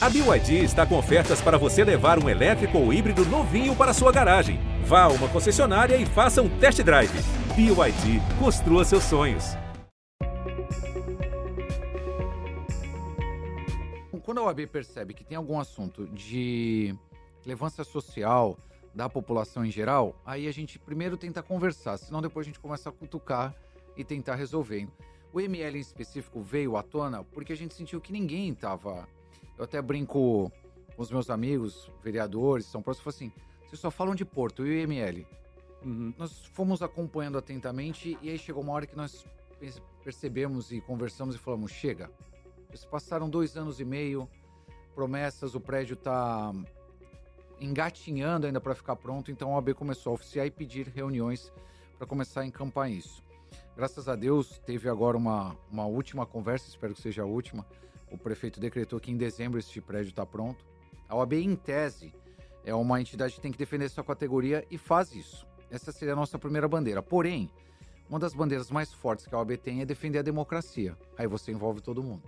A BYD está com ofertas para você levar um elétrico ou híbrido novinho para sua garagem. Vá a uma concessionária e faça um test drive. BYD, construa seus sonhos. Quando a OAB percebe que tem algum assunto de relevância social da população em geral, aí a gente primeiro tenta conversar, senão depois a gente começa a cutucar e tentar resolver. O ML em específico veio à tona porque a gente sentiu que ninguém estava eu até brinco com os meus amigos, vereadores, São Paulo, eu assim, vocês só falam de Porto e o IML. Uhum. Nós fomos acompanhando atentamente e aí chegou uma hora que nós percebemos e conversamos e falamos, chega. Eles passaram dois anos e meio, promessas, o prédio está engatinhando ainda para ficar pronto, então a OAB começou a oficiar e pedir reuniões para começar a encampar isso. Graças a Deus, teve agora uma, uma última conversa, espero que seja a última, o prefeito decretou que em dezembro este prédio está pronto. A OAB, em tese, é uma entidade que tem que defender sua categoria e faz isso. Essa seria a nossa primeira bandeira. Porém, uma das bandeiras mais fortes que a OAB tem é defender a democracia. Aí você envolve todo mundo.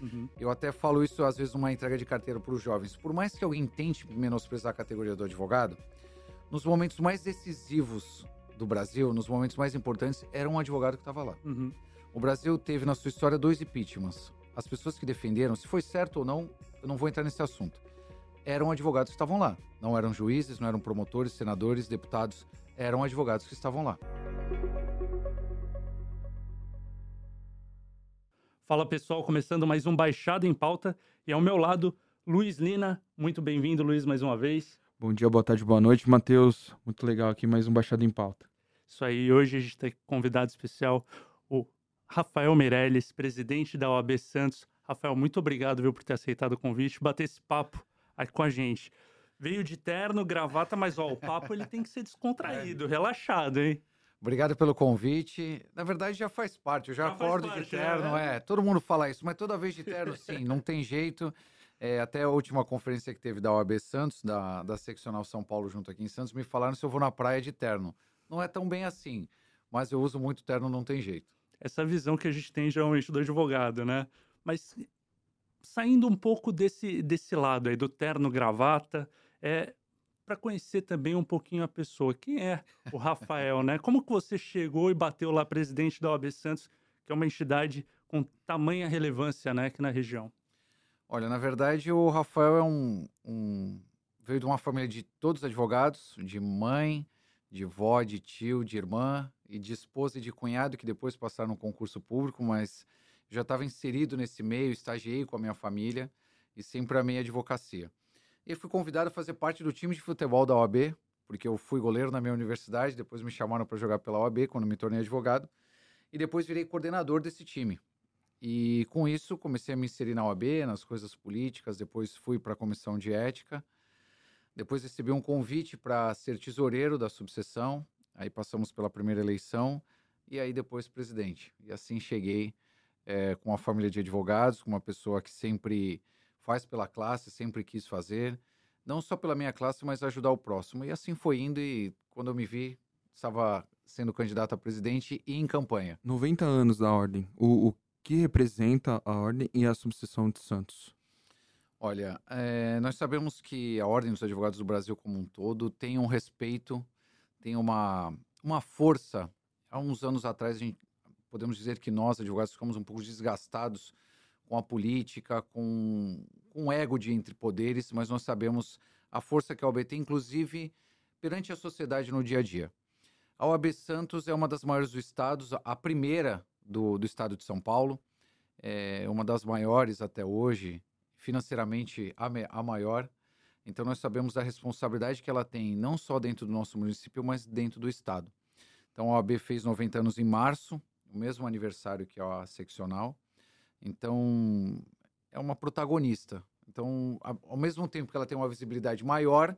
Uhum. Eu até falo isso às vezes numa entrega de carteira para os jovens. Por mais que alguém tente menosprezar a categoria do advogado, nos momentos mais decisivos do Brasil, nos momentos mais importantes, era um advogado que estava lá. Uhum. O Brasil teve na sua história dois impeachments as pessoas que defenderam, se foi certo ou não, eu não vou entrar nesse assunto. Eram advogados que estavam lá. Não eram juízes, não eram promotores, senadores, deputados. Eram advogados que estavam lá. Fala pessoal, começando mais um Baixado em Pauta. E ao meu lado, Luiz Lina. Muito bem-vindo, Luiz, mais uma vez. Bom dia, boa tarde, boa noite, Matheus. Muito legal aqui, mais um Baixado em Pauta. Isso aí, hoje a gente tem convidado especial, Rafael Meirelles, presidente da OAB Santos. Rafael, muito obrigado viu, por ter aceitado o convite, bater esse papo aqui com a gente. Veio de terno, gravata, mas ó, o papo ele tem que ser descontraído, é. relaxado, hein? Obrigado pelo convite. Na verdade, já faz parte. Eu já, já acordo parte, de terno, é. é. Todo mundo fala isso, mas toda vez de terno, sim, não tem jeito. É, até a última conferência que teve da OAB Santos, da, da Seccional São Paulo, junto aqui em Santos, me falaram se eu vou na praia de terno. Não é tão bem assim, mas eu uso muito terno, não tem jeito essa visão que a gente tem geralmente do advogado, né? Mas saindo um pouco desse, desse lado aí, do terno gravata, é para conhecer também um pouquinho a pessoa. Quem é o Rafael, né? Como que você chegou e bateu lá presidente da OAB Santos, que é uma entidade com tamanha relevância né, aqui na região? Olha, na verdade, o Rafael é um, um veio de uma família de todos advogados, de mãe, de vó, de tio, de irmã e de esposa e de cunhado que depois passaram no concurso público, mas já estava inserido nesse meio, estagiei com a minha família e sempre amei a advocacia. E fui convidado a fazer parte do time de futebol da OAB, porque eu fui goleiro na minha universidade, depois me chamaram para jogar pela OAB quando me tornei advogado, e depois virei coordenador desse time. E com isso comecei a me inserir na OAB, nas coisas políticas, depois fui para a comissão de ética depois recebi um convite para ser tesoureiro da subseção. Aí passamos pela primeira eleição e aí depois presidente. E assim cheguei é, com uma família de advogados, com uma pessoa que sempre faz pela classe, sempre quis fazer, não só pela minha classe, mas ajudar o próximo. E assim foi indo e quando eu me vi, estava sendo candidato a presidente e em campanha. 90 anos da Ordem. O, o que representa a Ordem e a subseção de Santos? Olha, é, nós sabemos que a Ordem dos Advogados do Brasil como um todo tem um respeito, tem uma, uma força. Há uns anos atrás, gente, podemos dizer que nós, advogados, ficamos um pouco desgastados com a política, com, com o ego de entre poderes, mas nós sabemos a força que a OAB tem, inclusive perante a sociedade no dia a dia. A OAB Santos é uma das maiores do estado, a primeira do, do estado de São Paulo, é uma das maiores até hoje, financeiramente a, a maior. Então, nós sabemos da responsabilidade que ela tem, não só dentro do nosso município, mas dentro do estado. Então, a OAB fez 90 anos em março, o mesmo aniversário que a seccional. Então, é uma protagonista. Então, ao mesmo tempo que ela tem uma visibilidade maior,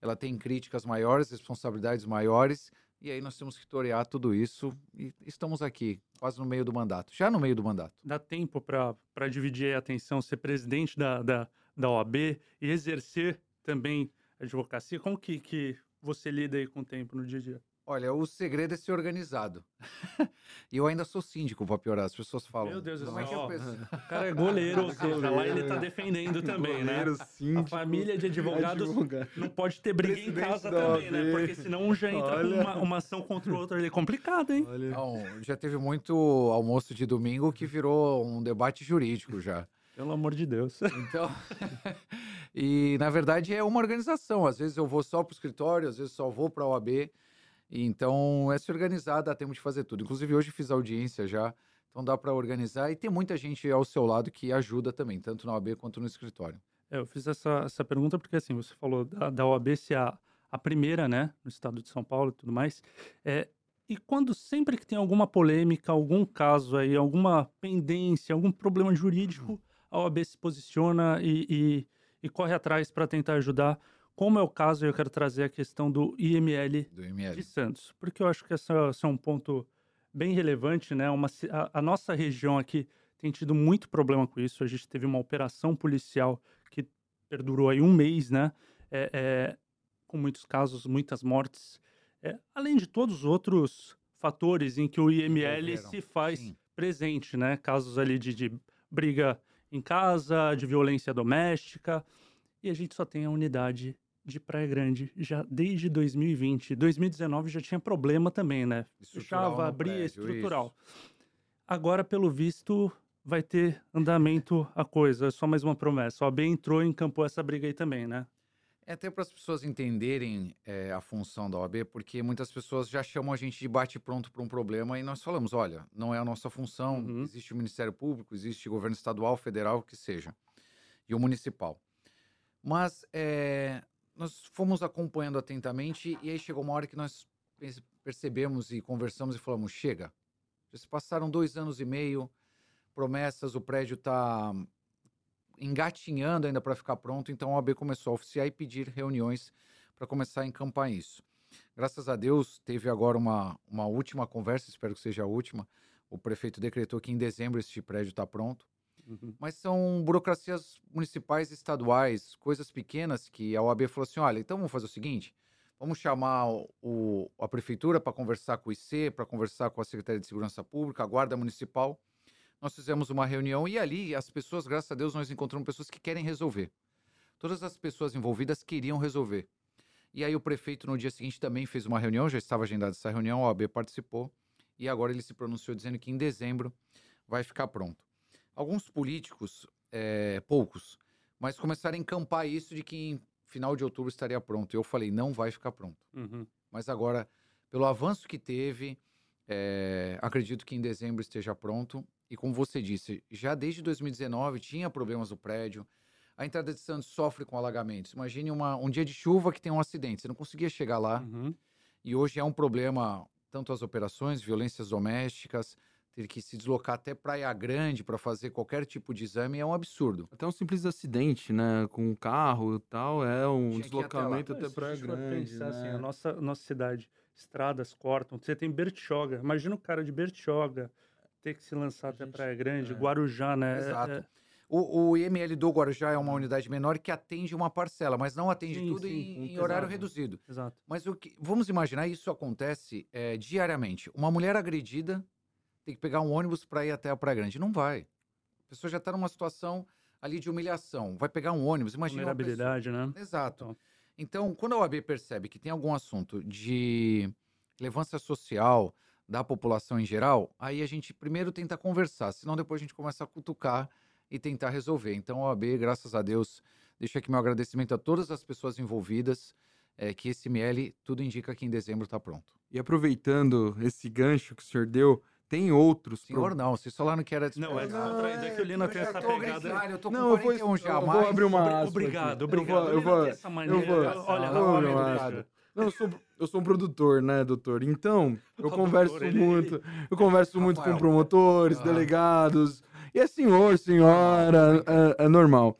ela tem críticas maiores, responsabilidades maiores, e aí nós temos que torear tudo isso e estamos aqui, quase no meio do mandato, já no meio do mandato. Dá tempo para dividir a atenção, ser presidente da, da, da OAB e exercer também a advocacia? Como que, que você lida aí com o tempo no dia a dia? Olha, o segredo é ser organizado. e eu ainda sou síndico, pra piorar. As pessoas falam. Meu Deus do como é que eu penso? O cara é goleiro, ou seja, lá ele tá defendendo também, né? Goleiro, A síndico, família de advogados advogado. não pode ter briga em Presidente casa da também, OAB. né? Porque senão um já entra Olha. com uma, uma ação contra o outro. Ele é complicado, hein? Olha. Não, já teve muito almoço de domingo que virou um debate jurídico já. Pelo amor de Deus. Então, e na verdade é uma organização. Às vezes eu vou só para o escritório, às vezes só vou para a OAB. Então é se organizar, dá tempo de fazer tudo. Inclusive hoje fiz audiência já, então dá para organizar. E tem muita gente ao seu lado que ajuda também, tanto na OAB quanto no escritório. É, eu fiz essa, essa pergunta porque, assim, você falou da, da OAB ser a, a primeira, né, no estado de São Paulo e tudo mais. É, e quando sempre que tem alguma polêmica, algum caso aí, alguma pendência, algum problema jurídico, a OAB se posiciona e, e, e corre atrás para tentar ajudar. Como é o caso, eu quero trazer a questão do IML Do de ML. Santos, porque eu acho que esse é um ponto bem relevante, né? Uma, a, a nossa região aqui tem tido muito problema com isso. A gente teve uma operação policial que perdurou aí um mês, né? É, é, com muitos casos, muitas mortes. É, além de todos os outros fatores em que o IML se faz sim. presente, né? Casos ali de, de briga em casa, de violência doméstica. E a gente só tem a unidade de Praia Grande já desde 2020. 2019 já tinha problema também, né? Fechava, abria, prédio, estrutural. Agora, pelo visto, vai ter andamento a coisa. É só mais uma promessa. O AB entrou e encampou essa briga aí também, né? É até para as pessoas entenderem é, a função da OAB, porque muitas pessoas já chamam a gente de bate-pronto para um problema e nós falamos: olha, não é a nossa função, Uhum. existe o Ministério Público, existe o governo estadual, federal, o que seja, e o municipal. Mas é, nós fomos acompanhando atentamente e aí chegou uma hora que nós perce- percebemos e conversamos e falamos: chega, já se passaram dois anos e meio, promessas, o prédio está engatinhando ainda para ficar pronto, então a OAB começou a oficiar e pedir reuniões para começar a encampar isso. Graças a Deus, teve agora uma, uma última conversa, espero que seja a última. O prefeito decretou que em dezembro este prédio está pronto. Uhum. Mas são burocracias municipais e estaduais, coisas pequenas que a OAB falou assim: olha, então vamos fazer o seguinte: vamos chamar o- a prefeitura para conversar com o IC, para conversar com a Secretaria de Segurança Pública, a Guarda Municipal. Nós fizemos uma reunião e ali as pessoas, graças a Deus, nós encontramos pessoas que querem resolver. Todas as pessoas envolvidas queriam resolver. E aí o prefeito no dia seguinte também fez uma reunião, já estava agendada essa reunião, a OAB participou e agora ele se pronunciou dizendo que em dezembro vai ficar pronto. Alguns políticos, eh, poucos, mas começaram a encampar isso de que em final de outubro estaria pronto. Eu falei, não vai ficar pronto. Uhum. Mas agora, pelo avanço que teve, eh, acredito que em dezembro esteja pronto. E como você disse, já desde 2019 tinha problemas no prédio. A entrada de Santos sofre com alagamentos. Imagine uma- um dia de chuva que tem um acidente. Você não conseguia chegar lá. Uhum. E hoje é um problema, tanto as operações, violências domésticas, ter que se deslocar até Praia Grande para fazer qualquer tipo de exame é um absurdo. Até um simples acidente, né? Com o carro e tal, é um Tinha até deslocamento até se a Praia Grande. pensar assim, né? a nossa, nossa cidade, estradas cortam, você tem Bertioga. Imagina o cara de Bertioga ter que se lançar até Praia Grande, é. Guarujá, né? É- Exato. é- O, o IML do Guarujá é uma unidade menor que atende uma parcela, mas não atende Sim, tudo sim, em, em horário exato. reduzido. exato. Mas o que vamos imaginar isso acontece eh, diariamente. Uma mulher agredida tem que pegar um ônibus para ir até a Praia Grande, não vai. A pessoa já está numa situação ali de humilhação, vai pegar um ônibus, imagina pessoa- Vulnerabilidade, né? Exato. Então. Então, quando a OAB percebe que tem algum assunto de relevância social da população em geral, aí a gente primeiro tenta conversar, senão depois a gente começa a cutucar e tentar resolver. Então, a OAB, graças a Deus, deixa aqui meu agradecimento a todas as pessoas envolvidas, é, que esse ML tudo indica que em dezembro está pronto. E aproveitando esse gancho que o senhor deu, tem outros Senhor, pro- não, vocês falaram que era... Não, é Ah, descontraído. É que o Lina eu tem essa tô pegada- grisalho, Eu tô com Não, eu vou, 41 já, eu vou abrir uma Obrigado, aqui. obrigado. Eu vou, eu vou, eu vou, Olha, Ah, olha, olha. Não, eu sou, eu sou um produtor, né, doutor? Então, eu converso doutor, ele- muito, eu converso muito com promotores, Ah. delegados, e é senhor, senhora, é, é normal.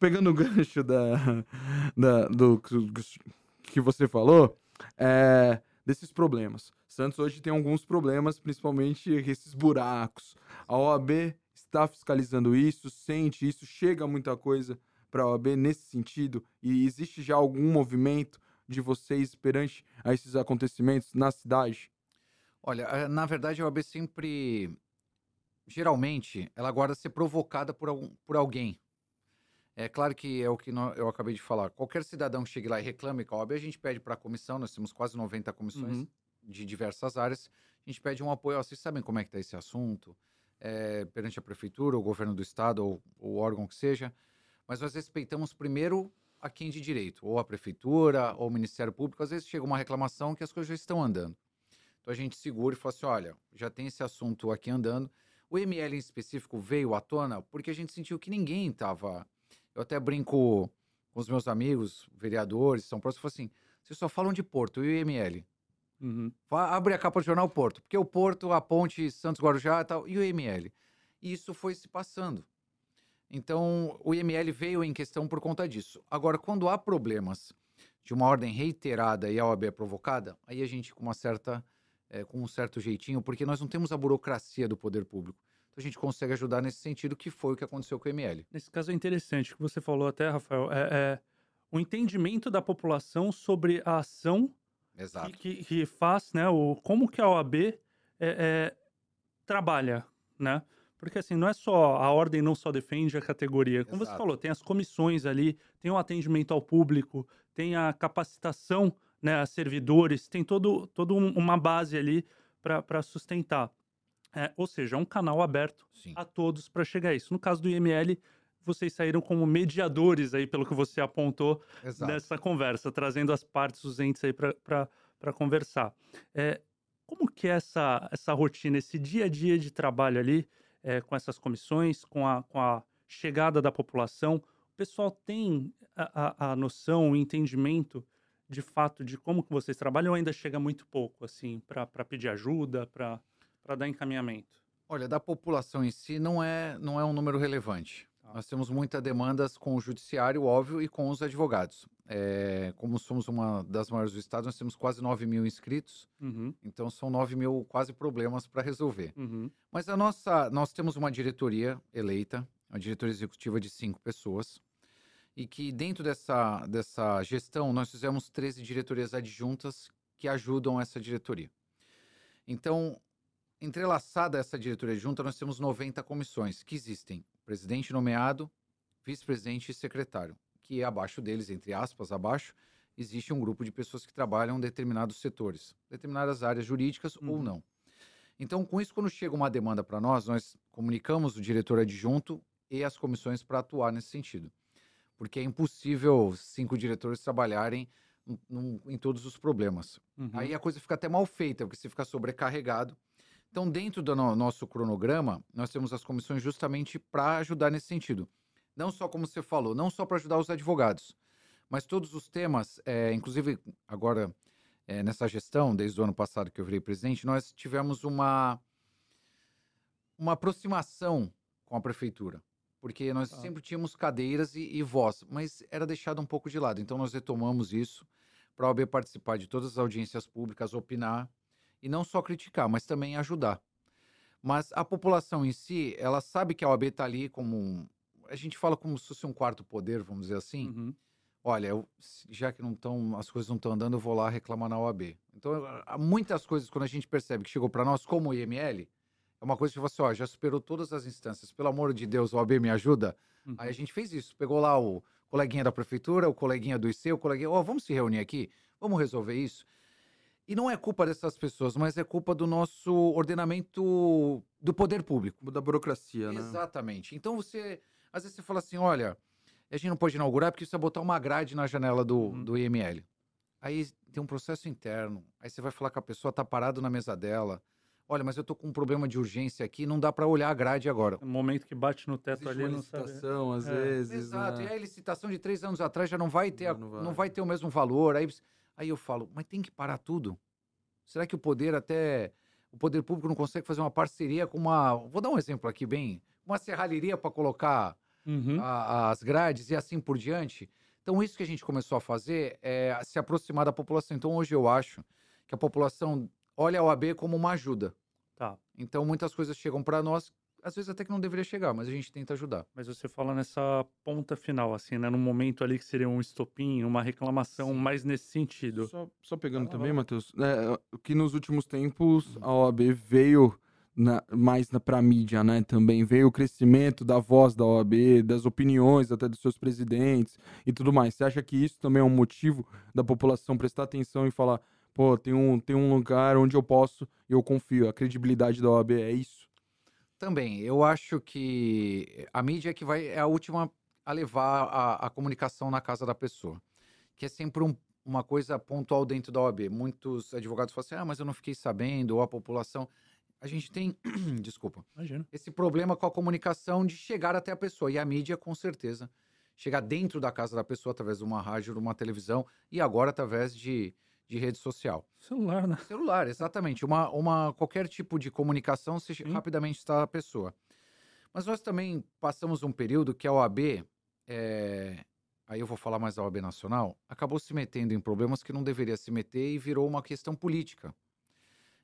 Pegando o gancho da, da- do que- que você falou, é, desses problemas. Santos hoje tem alguns problemas, principalmente esses buracos. A OAB está fiscalizando isso, sente isso, chega muita coisa para a OAB nesse sentido, e existe já algum movimento de vocês perante a esses acontecimentos na cidade? Olha, na verdade, a OAB sempre. Geralmente, ela guarda ser provocada por, algum, por alguém. É claro que é o que eu acabei de falar. Qualquer cidadão que chegue lá e reclame com a OAB, a gente pede para a comissão, nós temos quase 90 comissões Uhum. De diversas áreas, a gente pede um apoio. Vocês sabem como é que está esse assunto? É, perante a prefeitura, o governo do estado, ou o órgão que seja. Mas nós respeitamos primeiro a quem de direito, ou a prefeitura, ou o Ministério Público. Às vezes chega uma reclamação que as coisas já estão andando. Então a gente segura e fala assim: olha, já tem esse assunto aqui andando. O ML em específico veio à tona porque a gente sentiu que ninguém estava. Eu até brinco com os meus amigos, vereadores, São Paulo, eu falo assim: vocês só falam de Porto e o IML. Uhum. Abre a capa do jornal Porto, porque o Porto, a ponte Santos Guarujá e tal, e o IML. E isso foi se passando. Então, o IML veio em questão por conta disso. Agora, quando há problemas de uma ordem reiterada e a OAB é provocada, aí a gente com uma certa, eh, com um certo jeitinho, porque nós não temos a burocracia do poder público. Então a gente consegue ajudar nesse sentido, que foi o que aconteceu com o IML. Nesse caso é interessante o que você falou até, Rafael, é, é o entendimento da população sobre a ação Exato. que, que faz, né, o, como que a OAB é, é, trabalha, né? Porque assim, não é só, a ordem não só defende a categoria, como você Exato. falou, tem as comissões ali, tem o atendimento ao público, tem a capacitação, né, a servidores, tem todo, todo um- uma base ali para sustentar. É, ou seja, é um canal aberto Sim. a todos para chegar a isso. No caso do IML, vocês saíram como mediadores aí, pelo que você apontou, Exato. nessa conversa, trazendo as partes, os entes aí para conversar. É, como que é essa, essa rotina, esse dia a dia de trabalho ali, é, com essas comissões, com a, com a chegada da população? O pessoal tem a, a, a noção, o entendimento de fato de como que vocês trabalham ou ainda chega muito pouco, assim, para pedir ajuda, para dar encaminhamento? Olha, da população em si não é, não é um número relevante. Nós temos muitas demandas com o judiciário, óbvio, e com os advogados. É, como somos uma das maiores do estado, nós temos quase 9 mil inscritos, Uhum, então são 9 mil quase problemas para resolver. uhum, Mas a nossa, nós temos uma diretoria eleita, uma diretoria executiva de cinco pessoas, e que dentro dessa, dessa gestão nós fizemos 13 diretorias adjuntas que ajudam essa diretoria. Então, entrelaçada a essa diretoria adjunta, nós temos 90 comissões que existem: presidente nomeado, vice-presidente e secretário, que abaixo deles, entre aspas, abaixo, existe um grupo de pessoas que trabalham em determinados setores, determinadas áreas jurídicas ou Uhum. não. Então, com isso, quando chega uma demanda para nós, nós comunicamos o diretor adjunto e as comissões para atuar nesse sentido. Porque é impossível cinco diretores trabalharem num- em todos os problemas. uhum. Aí a coisa fica até mal feita, porque você fica sobrecarregado. Então, dentro do no- nosso cronograma, nós temos as comissões justamente para ajudar nesse sentido. Não só, como você falou, não só para ajudar os advogados, mas todos os temas, é, inclusive agora é, nessa gestão, desde o ano passado que eu virei presidente, nós tivemos uma, uma aproximação com a prefeitura. Porque nós Tá. sempre tínhamos cadeiras e, e voz, mas era deixado um pouco de lado. Então, nós retomamos isso para a OAB participar de todas as audiências públicas, opinar e não só criticar, mas também ajudar. Mas a população em si, ela sabe que a OAB está ali como um, a gente fala como se fosse um quarto poder, vamos dizer assim. Uhum. Olha, eu- já que não estão, as coisas não estão andando, eu vou lá reclamar na OAB. Então, há muitas coisas quando a gente percebe que chegou para nós como o IML, é uma coisa que você ó, já superou todas as instâncias. Pelo amor de Deus, OAB me ajuda. Uhum. Aí a gente fez isso, pegou lá o coleguinha da prefeitura, o coleguinha do IC, o coleguinha, ó, vamos se reunir aqui, vamos resolver isso. E não é culpa dessas pessoas, mas é culpa do nosso ordenamento do poder público. Da burocracia, né? Exatamente. Então você, às vezes você fala assim, olha, a gente não pode inaugurar porque precisa botar uma grade na janela do, Uhum. do IML. Aí tem um processo interno, aí você vai falar com a pessoa, tá parado na mesa dela. Olha, mas eu tô com um problema de urgência aqui, não dá para olhar a grade agora. No momento que bate no teto Existe ali, uma não sabe. licitação, às É. vezes. Exato. né? E a licitação de três anos atrás já não vai ter, Não, não, não vai. vai. ter o mesmo valor. Aí, aí eu falo, mas tem que parar tudo. Será que o poder até o poder público não consegue fazer uma parceria com uma, vou dar um exemplo aqui bem, uma serralheria para colocar Uhum. a- as grades e assim por diante. Então, isso que a gente começou a fazer é se aproximar da população. Então, hoje eu acho que a população olha a OAB como uma ajuda. Tá. Então, muitas coisas chegam para nós, às vezes até que não deveria chegar, mas a gente tenta ajudar. Mas você fala nessa ponta final, assim, né? No momento ali que seria um estopim, uma reclamação mais nesse sentido. Só, só pegando lá, também, lá. Matheus, é, que nos últimos tempos a OAB veio na- mais na, pra mídia, né? Também veio o crescimento da voz da OAB, das opiniões até dos seus presidentes e tudo mais. Você acha que isso também é um motivo da população prestar atenção e falar, pô, tem um, tem um lugar onde eu posso e eu confio, a credibilidade da OAB é isso? Também, eu acho que a mídia é que vai é a última a levar a, a comunicação na casa da pessoa, que é sempre um- uma coisa pontual dentro da OAB. Muitos advogados falam assim, ah, mas eu não fiquei sabendo, ou a população. A gente tem, desculpa, Imagina. esse problema com a comunicação de chegar até a pessoa. E a mídia, com certeza, chegar dentro da casa da pessoa através de uma rádio, de uma televisão e agora através de, de rede social. Celular, né? Celular, exatamente. Uma, uma, qualquer tipo de comunicação, Sim. rapidamente está a pessoa. Mas nós também passamos um período que a OAB, é, aí eu vou falar mais da OAB Nacional, acabou se metendo em problemas que não deveria se meter e virou uma questão política.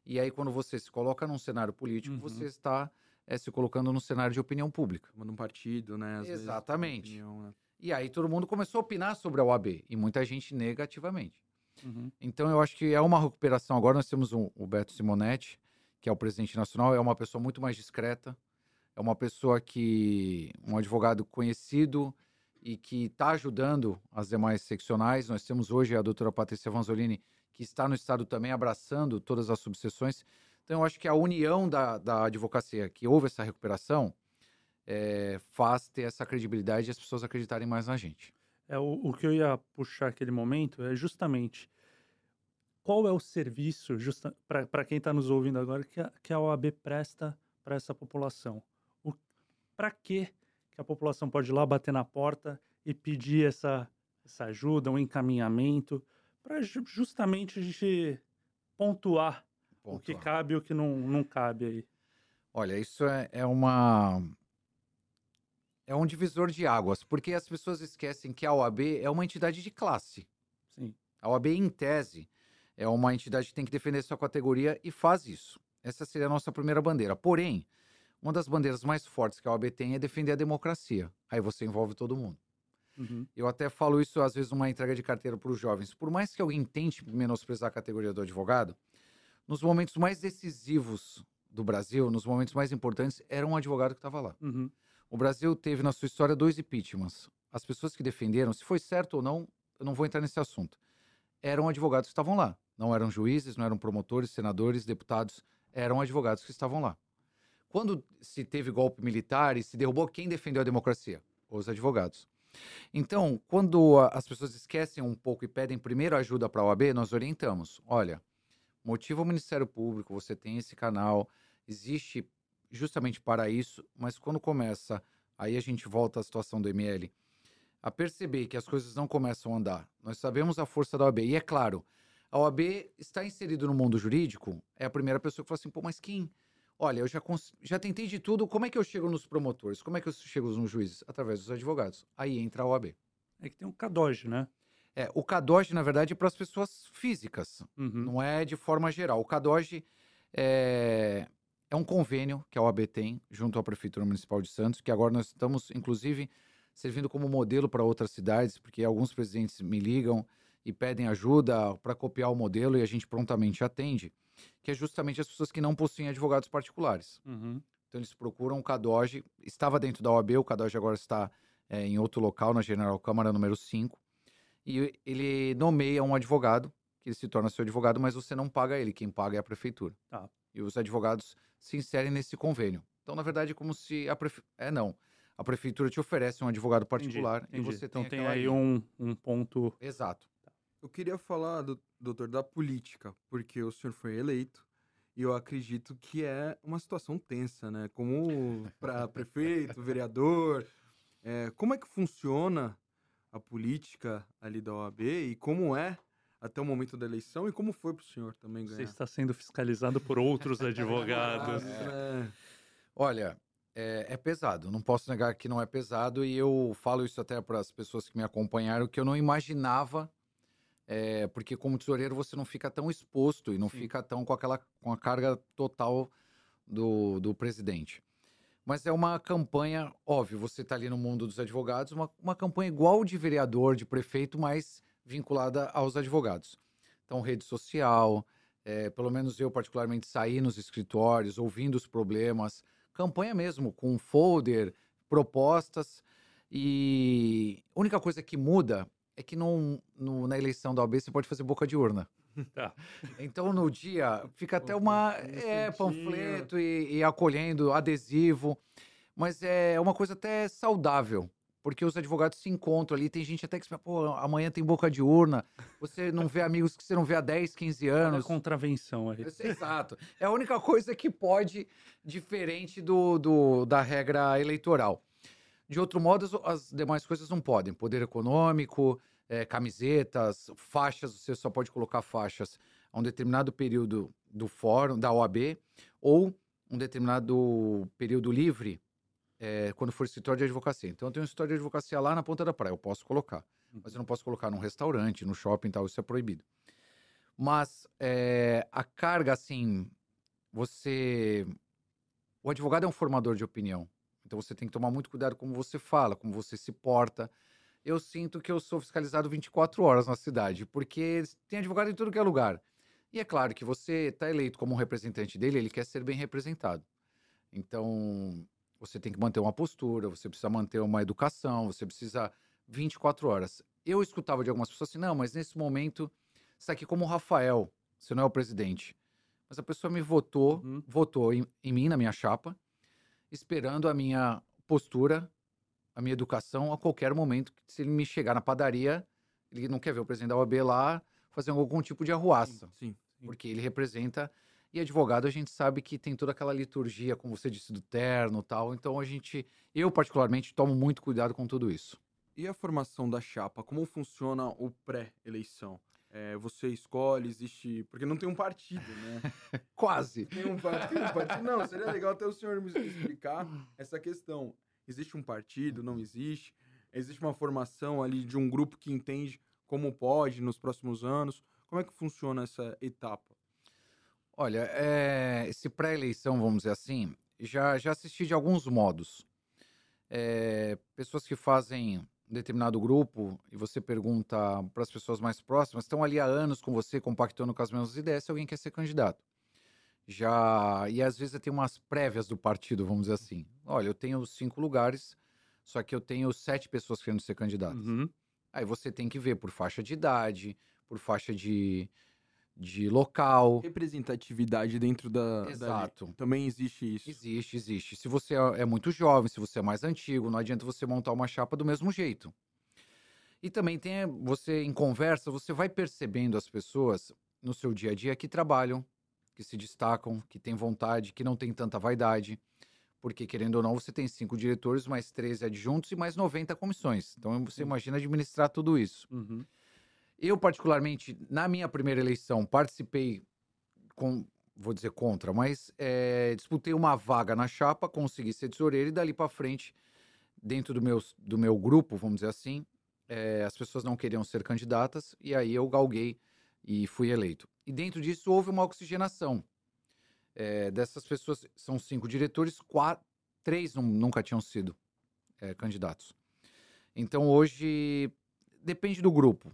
E aí, quando você se coloca num cenário político, Uhum. você está é, se colocando num cenário de opinião pública. Manda um partido, né? às vezes, Exatamente. opinião, né? E aí todo mundo começou a opinar sobre a OAB, e muita gente negativamente. Uhum. Então eu acho que é uma recuperação. Agora nós temos um- o Beto Simonetti, que é o presidente nacional, é uma pessoa muito mais discreta, é uma pessoa que. um advogado conhecido e que está ajudando as demais seccionais. Nós temos hoje a doutora Patrícia Vanzolini, que está no Estado também abraçando todas as subseções. Então eu acho que a união da, da advocacia, que houve essa recuperação, eh, faz ter essa credibilidade e as pessoas acreditarem mais na gente. É, o, o que eu ia puxar aquele momento é justamente qual é o serviço, para quem está nos ouvindo agora, que a, que a OAB presta para essa população. Para que que a população pode ir lá bater na porta e pedir essa, essa ajuda, um encaminhamento, para justamente a gente pontuar o que cabe e o que não, não cabe aí. Olha, isso é, é uma. É um divisor de águas, porque as pessoas esquecem que a OAB é uma entidade de classe. Sim. A OAB, em tese, é uma entidade que tem que defender sua categoria e faz isso. Essa seria a nossa primeira bandeira. Porém, uma das bandeiras mais fortes que a OAB tem é defender a democracia. Aí você envolve todo mundo. Uhum. Eu até falo isso, às vezes, numa entrega de carteira para os jovens. Por mais que alguém tente menosprezar a categoria do advogado, nos momentos mais decisivos do Brasil, nos momentos mais importantes, era um advogado que estava lá. Uhum. O Brasil teve na sua história dois impeachments. As pessoas que defenderam, se foi certo ou não, eu não vou entrar nesse assunto. Eram advogados que estavam lá. Não eram juízes, não eram promotores, senadores, deputados. Eram advogados que estavam lá. Quando se teve golpe militar e se derrubou, quem defendeu a democracia? Os advogados. Então, quando as pessoas esquecem um pouco e pedem primeiro ajuda para a OAB, nós orientamos. Olha, motiva o Ministério Público, você tem esse canal, existe justamente para isso, mas quando começa, aí a gente volta à situação do ML, a perceber que as coisas não começam a andar. Nós sabemos a força da OAB, e é claro, a OAB está inserido no mundo jurídico, é a primeira pessoa que fala assim, pô, mas quem? Olha, eu já, cons- já tentei de tudo, como é que eu chego nos promotores? Como é que eu chego nos juízes? Através dos advogados. Aí entra a OAB. É que tem um CADOG, né? É, o CADOG, na verdade, é para as pessoas físicas, Uhum. não é de forma geral. O CADOG é, é um convênio que a OAB tem junto à Prefeitura Municipal de Santos, que agora nós estamos, inclusive, servindo como modelo para outras cidades, porque alguns presidentes me ligam e pedem ajuda para copiar o modelo e a gente prontamente atende, que é justamente as pessoas que não possuem advogados particulares. Uhum. Então eles procuram o CADOG, estava dentro da OAB, o CADOG agora está é, em outro local, na General Câmara número 5, e ele nomeia um advogado, que ele se torna seu advogado, mas você não paga ele, quem paga é a prefeitura. Tá. E os advogados se inserem nesse convênio. Então, na verdade, é como se a prefeitura... É, não. A prefeitura te oferece um advogado Entendi, particular e entendi. você tem então tem aí um, um ponto. Exato. Eu queria falar, do- doutor, da política, porque o senhor foi eleito e eu acredito que é uma situação tensa, né? Como para prefeito, vereador, é, como é que funciona a política ali da OAB e como é até o momento da eleição e como foi para o senhor também Você ganhar? está sendo fiscalizado por outros advogados. É. Olha, é, é pesado. Não posso negar que não é pesado e eu falo isso até para as pessoas que me acompanharam que eu não imaginava, é, porque como tesoureiro você não fica tão exposto e não Sim. fica tão com aquela com a carga total do, do presidente. Mas é uma campanha, óbvio, você está ali no mundo dos advogados, uma, uma campanha igual de vereador, de prefeito, mas vinculada aos advogados. Então, rede social, é, pelo menos eu particularmente saí nos escritórios, ouvindo os problemas, campanha mesmo, com folder, propostas. E a única coisa que muda é que no, na eleição da OAB você pode fazer boca de urna. Tá. Então no dia fica até uma é, panfleto e, e acolhendo adesivo, mas é uma coisa até saudável porque os advogados se encontram ali. Tem gente até que fala, pô, amanhã tem boca de urna. Você não vê amigos que você não vê há 10, 15 anos. É contravenção aí. Exato. É a única coisa que pode, diferente do, do, da regra eleitoral. De outro modo, as demais coisas não podem. Poder econômico, é, camisetas, faixas, você só pode colocar faixas a um determinado período do fórum, da OAB, ou um determinado período livre, é, quando for escritório de advocacia. Então, eu tenho um escritório de advocacia lá na ponta da praia, eu posso colocar. Mas eu não posso colocar num restaurante, no shopping e tal, isso é proibido. Mas é, a carga, assim, você. O advogado é um formador de opinião. Então você tem que tomar muito cuidado como você fala, como você se porta. Eu sinto que eu sou fiscalizado 24 horas na cidade, porque tem advogado em tudo que é lugar. E é claro que você está eleito como um representante dele, ele quer ser bem representado. Então, você tem que manter uma postura, você precisa manter uma educação, você precisa 24 horas. Eu escutava de algumas pessoas assim: não, mas nesse momento, você está aqui como o Rafael, você não é o presidente. Mas a pessoa me votou, uhum. votou em, em mim, na minha chapa, esperando a minha postura, a minha educação a qualquer momento. Se ele me chegar na padaria, ele não quer ver o presidente da OAB lá fazendo algum tipo de arruaça. Sim, sim, sim. Porque ele representa. E advogado, a gente sabe que tem toda aquela liturgia, como você disse, do terno tal. Então a gente, eu particularmente, tomo muito cuidado com tudo isso. E a formação da chapa? Como funciona o pré-eleição? É, você escolhe, existe. Porque não tem um partido, né? Quase. Tem um, partido, um partido. Não, seria legal até o senhor me explicar essa questão. Existe um partido? Não existe? Existe uma formação ali de um grupo que entende como pode nos próximos anos? Como é que funciona essa etapa? Olha, é, esse pré-eleição, vamos dizer assim, já, já assisti de alguns modos. É, pessoas que fazem determinado grupo e você pergunta para as pessoas mais próximas, estão ali há anos com você, compactando com as mesmas ideias, se alguém quer ser candidato. Já. E às vezes tem umas prévias do partido, vamos dizer assim. Olha, eu tenho cinco lugares, só que eu tenho sete pessoas querendo ser candidatas. Uhum. Aí você tem que ver por faixa de idade, por faixa de, de local. Representatividade dentro da. Exato. Da... Também existe isso. Existe, existe. Se você é, é muito jovem, se você é mais antigo, não adianta você montar uma chapa do mesmo jeito. E também tem você em conversa, você vai percebendo as pessoas no seu dia a dia que trabalham, que se destacam, que têm vontade, que não tem tanta vaidade. Porque, querendo ou não, você tem cinco diretores, mais 13 adjuntos e mais 90 comissões. Então, você imagina administrar tudo isso. Uhum. Eu, particularmente, na minha primeira eleição, participei com, vou dizer contra, mas é, disputei uma vaga na chapa, consegui ser tesoureiro e dali para frente, dentro do meu, do meu grupo, vamos dizer assim, é, as pessoas não queriam ser candidatas e aí eu galguei e fui eleito. E dentro disso houve uma oxigenação. É, dessas pessoas, são cinco diretores, quatro, três nunca tinham sido é, candidatos. Então hoje depende do grupo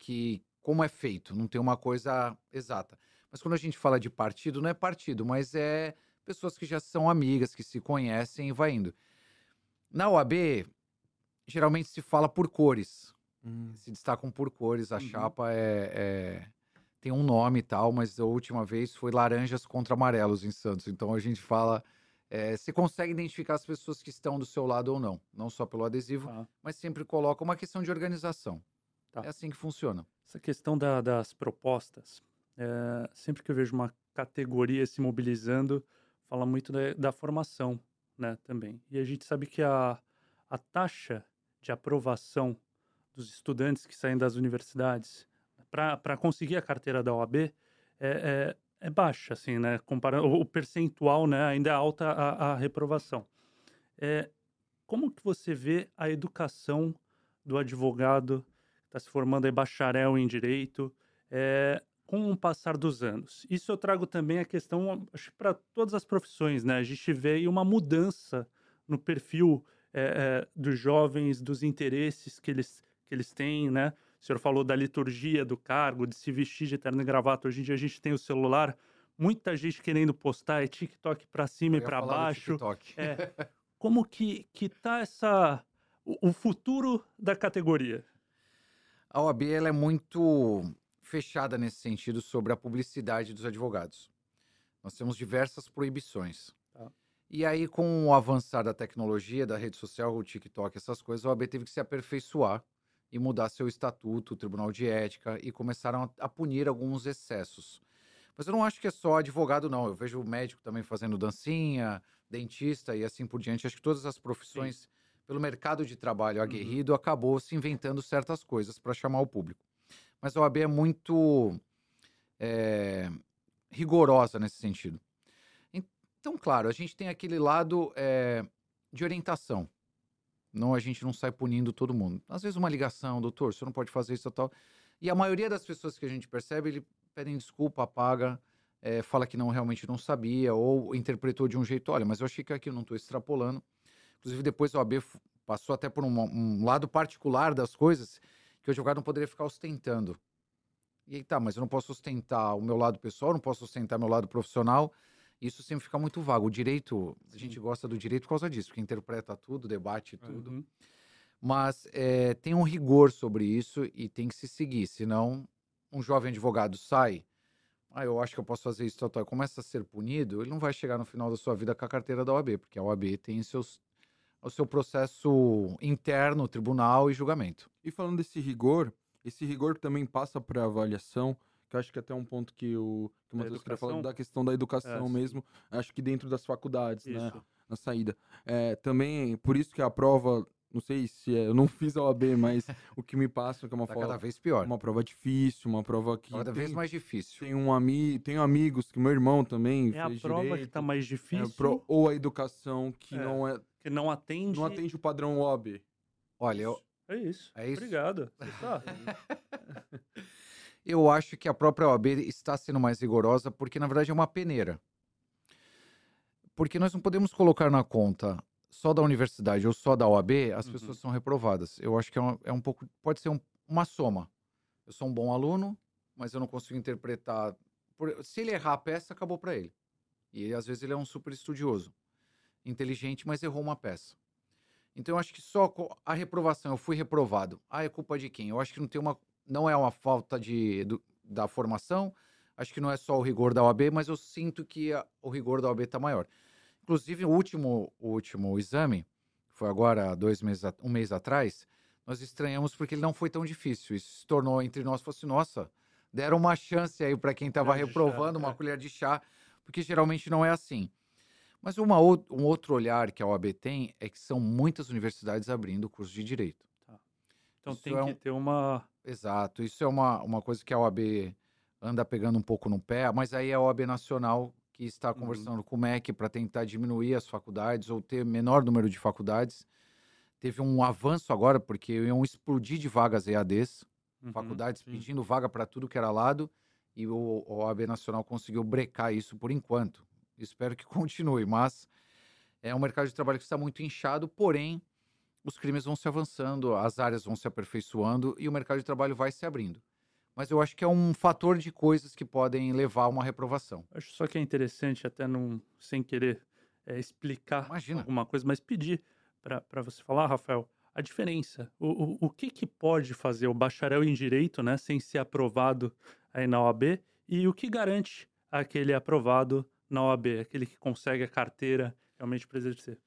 que como é feito, não tem uma coisa exata. Mas quando a gente fala de partido, não é partido, mas é pessoas que já são amigas, que se conhecem e vai indo. Na OAB, geralmente se fala por cores. Hum. Se destacam por cores. A uhum. chapa é, é, tem um nome e tal, mas a última vez foi laranjas contra amarelos em Santos. Então a gente fala. É, você consegue identificar as pessoas que estão do seu lado ou não. Não só pelo adesivo, ah. mas sempre coloca uma questão de organização. Tá. É assim que funciona. Essa questão da, das propostas, é, sempre que eu vejo uma categoria se mobilizando, fala muito da, da, formação, né, também. E a gente sabe que a, a taxa de aprovação dos estudantes que saem das universidades para conseguir a carteira da OAB é, é, é, baixa, assim, né? Comparando, o percentual, né, ainda é alta a, a reprovação. É, como que você vê a educação do advogado está se formando aí bacharel em direito. É, com o passar dos anos. Isso eu trago também a questão, acho que para todas as profissões, né? A gente vê uma mudança no perfil é, é, dos jovens, dos interesses que eles, que eles têm, né? O senhor falou da liturgia do cargo, de se vestir de terno e gravata. Hoje em dia a gente tem o celular, muita gente querendo postar, é TikTok para cima e para baixo. TikTok. É. Como que, que tá essa o, o futuro da categoria? A OAB ela é muito fechada nesse sentido sobre a publicidade dos advogados. Nós temos diversas proibições. Tá. E aí, com o avançar da tecnologia, da rede social, o TikTok, essas coisas, a OAB teve que se aperfeiçoar e mudar seu estatuto, o Tribunal de Ética, e começaram a, punir alguns excessos. Mas eu não acho que é só advogado, não. Eu vejo o médico também fazendo dancinha, dentista e assim por diante. Acho que todas as profissões, pelo mercado de trabalho aguerrido, acabou se inventando certas coisas para chamar o público. Mas a OAB é muito é, rigorosa nesse sentido. Então, claro, a gente tem aquele lado é, de orientação. Não, a gente não sai punindo todo mundo. Às vezes uma ligação, doutor, você não pode fazer isso e tal. E a maioria das pessoas que a gente percebe, ele pedem desculpa, apaga, é, fala que não realmente não sabia ou interpretou de um jeito. Olha, mas eu achei que aqui eu não estou extrapolando. Inclusive depois a OAB passou até por um, um lado particular das coisas que o advogado não poderia ficar ostentando. E aí tá, mas eu não posso sustentar o meu lado pessoal, não posso sustentar meu lado profissional. Isso sempre fica muito vago. O direito, a gente gosta do direito por causa disso, porque interpreta tudo, debate tudo. Uhum. Mas é, tem um rigor sobre isso e tem que se seguir. Senão, um jovem advogado sai, ah, eu acho que eu posso fazer isso, tal, tal, começa a ser punido, ele não vai chegar no final da sua vida com a carteira da OAB, porque a OAB tem seus, o seu processo interno, tribunal e julgamento. E falando desse rigor, esse rigor também passa para avaliação, que eu acho que até um ponto que o, que o Da Matheus queria falar da questão da educação É, mesmo, acho que dentro das faculdades, né, Isso. na saída. É, também, por isso que a prova, não sei se é, eu não fiz a OAB, mas o que me passa que é uma, Tá prova, cada vez pior, uma prova difícil, uma prova que cada vez tem, mais difícil. tem um ami, tenho amigos que meu irmão também É a fez prova que direito, está mais é, difícil, pro- ou a educação que É. não é que não atende. não atende o padrão OAB. Olha, eu, É isso. É isso. Obrigado. Tá- Eu acho que a própria OAB está sendo mais rigorosa porque, na verdade, é uma peneira. Porque nós não podemos colocar na conta só da universidade ou só da OAB, as Uhum. pessoas são reprovadas. Eu acho que é, uma- é um pouco. Pode ser um- uma soma. Eu sou um bom aluno, mas eu não consigo interpretar. por- se ele errar a peça, acabou para ele. E às vezes ele é um super estudioso, inteligente, mas errou uma peça. Então eu acho que só a reprovação, eu fui reprovado. Ah, é culpa de quem? Eu acho que não tem uma não é uma falta de, do- da formação, acho que não é só o rigor da OAB, mas eu sinto que a- o rigor da OAB está maior. Inclusive, o último, o último exame, que foi agora dois meses, um mês atrás, nós estranhamos porque ele não foi tão difícil. Isso se tornou entre nós, fosse, nossa, deram uma chance aí para quem estava de chá, reprovando, uma é. colher de chá, porque geralmente não é assim. Mas uma, um outro olhar que a OAB tem é que são muitas universidades abrindo curso de direito. Então Isso tem é que um- ter uma. Exato, isso é uma, uma coisa que a OAB anda pegando um pouco no pé, mas aí é a OAB Nacional que está Uhum. conversando com o MEC para tentar diminuir as faculdades ou ter menor número de faculdades. Teve um avanço agora, porque iam explodir de vagas EADs, Uhum, faculdades sim. pedindo vaga para tudo que era lado, e o, o OAB Nacional conseguiu brecar isso por enquanto. Espero que continue, mas é um mercado de trabalho que está muito inchado, porém os crimes vão se avançando, as áreas vão se aperfeiçoando e o mercado de trabalho vai se abrindo. Mas eu acho que é um fator de coisas que podem levar a uma reprovação. Acho só que é interessante, até não, sem querer é, explicar Imagina. alguma coisa, mas pedir para você falar, Rafael, a diferença. O, o, o que, que pode fazer o bacharel em direito, né, sem ser aprovado aí na OAB, e o que garante aquele aprovado na OAB, aquele que consegue a carteira realmente para exercer.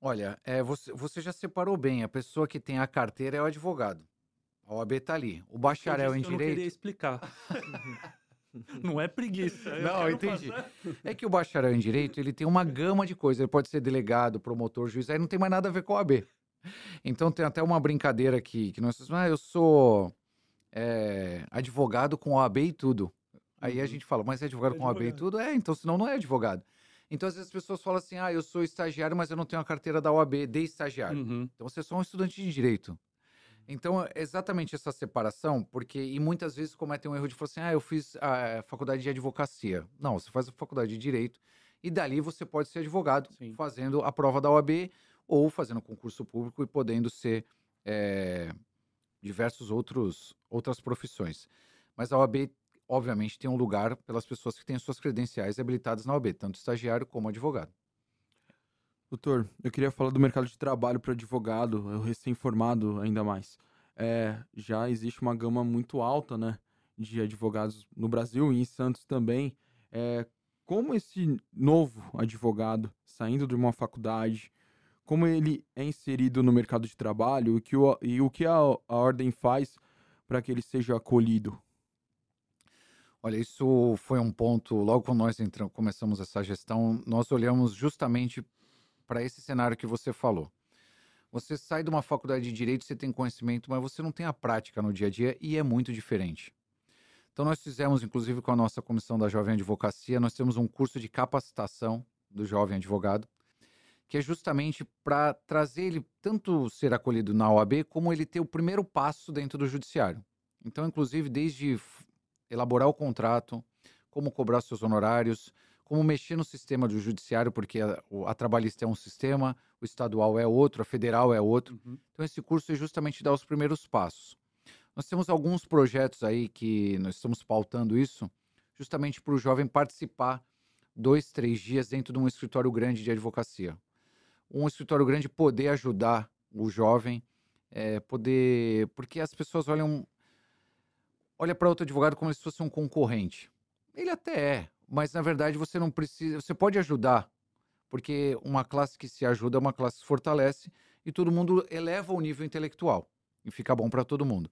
Olha, é, você, você já separou bem. A pessoa que tem a carteira é o advogado. A OAB está ali. O Eu bacharel em que eu não queria direito. explicar. não é preguiça. eu Não, quero entendi. passar- É que o bacharel em direito ele tem uma gama de coisas. Ele pode ser delegado, promotor, juiz, aí não tem mais nada a ver com a OAB. Então tem até uma brincadeira aqui que nós ah, eu sou é, advogado com OAB e tudo. Aí a Uhum. gente fala, mas é advogado É com OAB e advogado. tudo? É, então senão não é advogado. Então às vezes as pessoas falam assim, ah, eu sou estagiário, mas eu não tenho a carteira da OAB de estagiário. Uhum. Então você é só um estudante de direito. Então, é exatamente essa separação, porque e muitas vezes cometem um erro de falar assim: ah, eu fiz a faculdade de advocacia. Não, você faz a faculdade de direito e dali você pode ser advogado Sim. fazendo a prova da OAB ou fazendo concurso público e podendo ser é, diversos outros outras profissões. Mas a OAB, obviamente, tem um lugar pelas pessoas que têm suas credenciais habilitadas na OAB, tanto estagiário como advogado. Doutor, eu queria falar do mercado de trabalho para advogado, eu recém-formado ainda mais. É, já existe uma gama muito alta, né, de advogados no Brasil e em Santos também. É, como esse novo advogado, saindo de uma faculdade, como ele é inserido no mercado de trabalho e, que o, e o que a, a ordem faz para que ele seja acolhido? Olha, isso foi um ponto, logo quando nós entramos, começamos essa gestão, nós olhamos justamente para esse cenário que você falou. Você sai de uma faculdade de direito, você tem conhecimento, mas você não tem a prática no dia a dia e é muito diferente. Então nós fizemos, inclusive com a nossa comissão da Jovem Advocacia, nós temos um curso de capacitação do jovem advogado, que é justamente para trazer ele tanto ser acolhido na OAB, como ele ter o primeiro passo dentro do judiciário. Então, inclusive, desde elaborar o contrato, como cobrar seus honorários, como mexer no sistema do judiciário, porque a, a, trabalhista é um sistema, o estadual é outro, a federal é outro. Uhum. Então, esse curso é justamente dar os primeiros passos. Nós temos alguns projetos aí que nós estamos pautando isso, justamente para o jovem participar dois, três dias dentro de um escritório grande de advocacia. Um escritório grande poder ajudar o jovem, é, poder. Porque as pessoas olham. Olha para outro advogado como se fosse um concorrente. Ele até é, mas na verdade você não precisa, você pode ajudar, porque uma classe que se ajuda é uma classe que se fortalece e todo mundo eleva o nível intelectual e fica bom para todo mundo.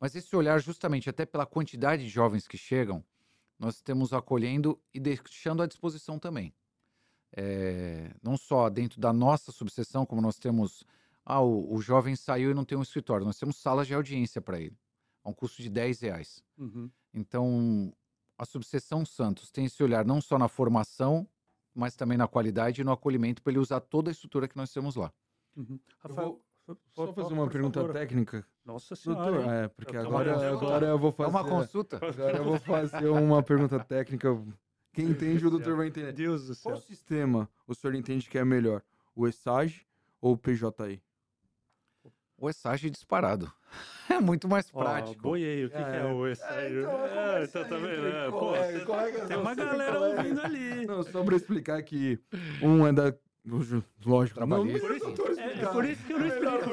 Mas esse olhar, justamente até pela quantidade de jovens que chegam, nós temos acolhendo e deixando à disposição também. É, não só dentro da nossa subseção, como nós temos. Ah, o, o, jovem saiu e não tem um escritório. Nós temos salas de audiência para ele, a um custo de 10 reais. Uhum. Então, a subseção Santos tem esse olhar não só na formação, mas também na qualidade e no acolhimento para ele usar toda a estrutura que nós temos lá. Uhum. Rafael, vou, só fazer uma pergunta favor. técnica. Nossa senhora. Doutor, é, porque agora, agora eu vou fazer. É uma consulta? Agora eu vou fazer uma pergunta técnica. Quem entende, o doutor vai entender. Deus do céu. Qual sistema o senhor entende que é melhor? O ESAGE ou o PJI? O ESAGE disparado. É muito mais prático. Oh, boiei, o que é, que é o ESAGE? É, então, é, então tá vendo? É, pô, é, tem uma galera ouvindo ali. Não, só pra explicar que um é da Lógico, trabalhista. Por isso, é, é, por isso que eu não explico.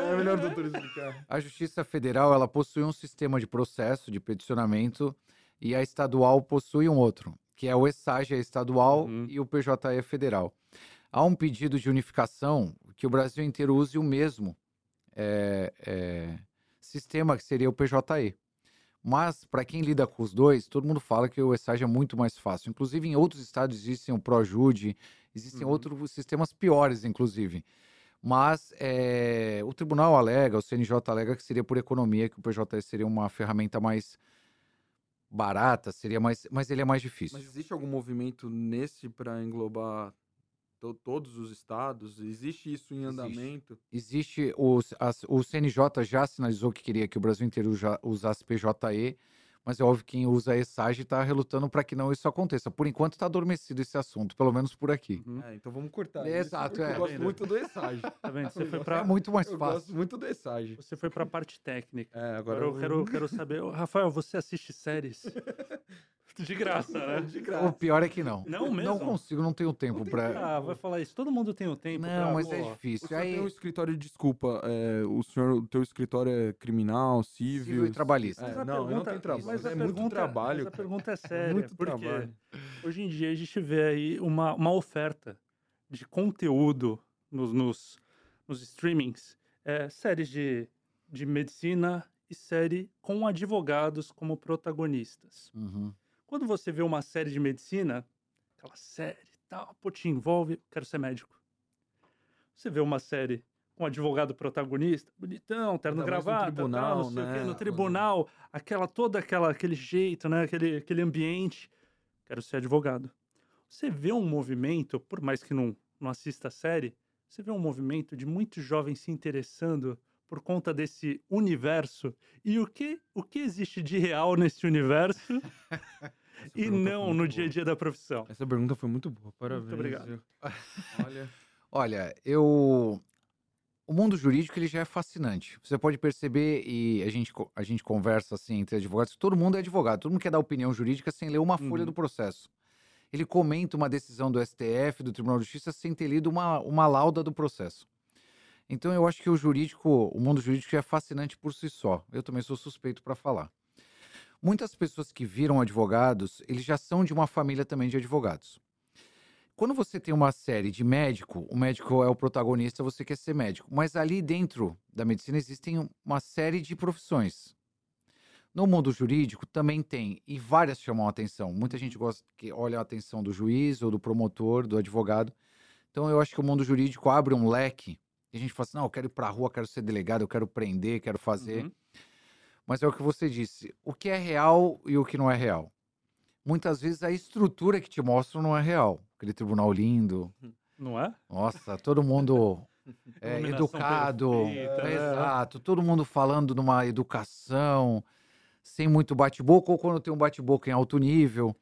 É melhor o doutor explicar. A Justiça Federal ela possui um sistema de processo de peticionamento e a estadual possui um outro, que é o ESAG estadual uhum. e o PJE federal. Há um pedido de unificação que o Brasil inteiro use o mesmo é, é, sistema que seria o PJE. Mas, para quem lida com os dois, todo mundo fala que o ESAG é muito mais fácil. Inclusive, em outros estados existem o ProJude, existem uhum. outros sistemas piores, inclusive. Mas é, o tribunal alega, o CNJ alega que seria por economia, que o PJE seria uma ferramenta mais barata, seria mais, mas ele é mais difícil. Mas existe algum movimento nesse para englobar to todos os estados? Existe isso em andamento? Existe. existe o, as, o CNJ já sinalizou que queria que o Brasil inteiro já usasse PJE mas é óbvio que quem usa ESAG está relutando para que não isso aconteça. Por enquanto está adormecido esse assunto, pelo menos por aqui. Uhum. É, então vamos cortar. É, exato, é. Eu gosto muito do ESAG. Tá vendo? Você foi pra... É muito mais eu fácil. Eu gosto muito do ESAG. Você foi para a parte técnica. É, agora, agora eu, quero, quero saber. Rafael, você assiste séries? De graça, né? De graça. O pior é que não. Não mesmo? Não consigo, não tenho tempo para. Ah, vai falar isso. Todo mundo tem o tempo. Não, pra... mas é difícil. Você Aí... tem um escritório, desculpa, é, o senhor, o teu escritório é criminal, civil... Civil e trabalhista. É, não, pergunta, não tem trabalho. Mas é pergunta, muito trabalho. Mas a pergunta é séria. muito porque trabalho. hoje em dia a gente vê aí uma, uma oferta de conteúdo nos, nos, nos streamings, é, séries de, de medicina e série com advogados como protagonistas. Uhum. Quando você vê uma série de medicina, aquela série tal, pô, te envolve, quero ser médico. Você vê uma série com um advogado protagonista, bonitão, terno gravata, no tribunal, tal, não sei né? o quê, no tribunal, aquela toda aquela aquele jeito, né, aquele aquele ambiente, quero ser advogado. Você vê um movimento, por mais que não não assista a série, você vê um movimento de muitos jovens se interessando por conta desse universo e o que, o que existe de real nesse universo e não no muito dia a dia da profissão. Essa pergunta foi muito boa, parabéns. obrigado. viu? Olha, Olha, eu. O mundo jurídico ele já é fascinante. Você pode perceber, e a gente, a gente conversa assim entre advogados, que todo mundo é advogado, todo mundo quer dar opinião jurídica sem ler uma folha Uhum. do processo. Ele comenta uma decisão do STF, do Tribunal de Justiça, sem ter lido uma, uma lauda do processo. Então eu acho que o jurídico, o mundo jurídico é fascinante por si só. Eu também sou suspeito para falar. Muitas pessoas que viram advogados, eles já são de uma família também de advogados. Quando você tem uma série de médico, o médico é o protagonista, você quer ser médico. Mas ali dentro da medicina existem uma série de profissões. No mundo jurídico também tem, e várias chamam a atenção. Muita gente gosta que olha a atenção do juiz ou do promotor, do advogado. Então eu acho que o mundo jurídico abre um leque. E a gente fala assim: não, eu quero ir para a rua, quero ser delegado, eu quero prender, quero fazer. Uhum. Mas é o que você disse: o que é real e o que não é real. Muitas vezes a estrutura que te mostram não é real. Aquele tribunal lindo, Não é? nossa, todo mundo é, educado, é, né? exato, todo mundo falando numa educação, sem muito bate-boca, ou quando tem um bate-boca em alto nível.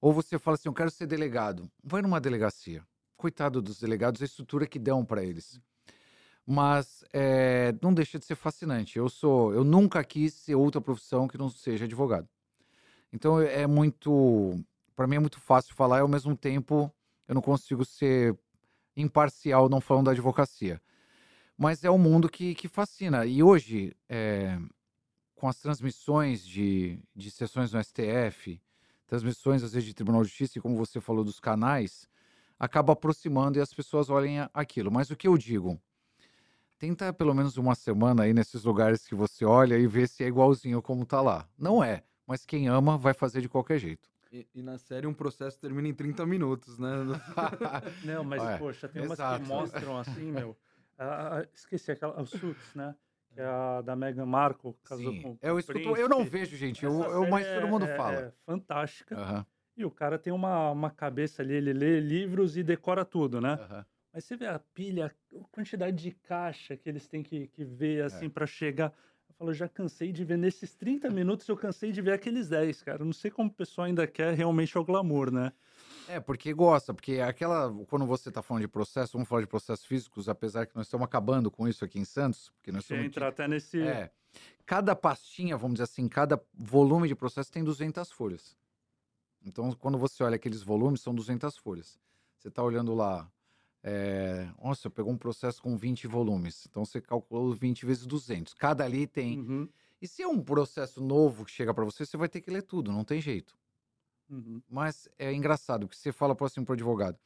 Ou você fala assim, eu quero ser delegado. Vai numa delegacia. Coitado dos delegados, a estrutura que dão para eles. Mas é, não deixa de ser fascinante. Eu sou, eu nunca quis ser outra profissão que não seja advogado. Então é muito, para mim é muito fácil falar e ao mesmo tempo eu não consigo ser imparcial não falando da advocacia. Mas é um mundo que, que fascina. E hoje, é, com as transmissões de, de sessões no STF, transmissões às vezes de Tribunal de Justiça, e como você falou dos canais, acaba aproximando e as pessoas olhem aquilo. Mas o que eu digo? Tenta pelo menos uma semana aí nesses lugares que você olha e ver se é igualzinho como tá lá. Não é, mas quem ama vai fazer de qualquer jeito. e, e na série um processo termina em 30 minutos, né? Não, mas, É, poxa, tem umas exato. que mostram assim, meu. ah, esqueci aquela, o Suits, né? Que é a da Meghan Markle, casou Sim, com eu, o escuto, eu não vejo, gente, eu, eu- mas série todo mundo é- fala. É fantástica. Aham, E o cara tem uma, uma cabeça ali, ele lê livros e decora tudo, né? aham. Mas você vê a pilha, a quantidade de caixa que eles têm que, que ver, assim, pra chegar. Eu falo, já cansei de ver, nesses 30 minutos eu cansei de ver aqueles 10, cara. Eu não sei como o pessoal ainda quer realmente o glamour, né? É, porque gosta, porque aquela. Quando você está falando de processo, vamos falar de processos físicos, apesar que nós estamos acabando com isso aqui em Santos, porque nós Você somos. entra até nesse. É. Cada pastinha, vamos dizer assim, cada volume de processo tem 200 folhas. Então, quando você olha aqueles volumes, são 200 folhas. Você está olhando lá. É... Nossa, pegou um processo com 20 volumes. Então, você calculou 20 vezes 200. Cada ali tem. Uhum, E se é um processo novo que chega para você, você vai ter que ler tudo, não tem jeito. uhum. Mas é engraçado, porque você fala para assim, pro advogado,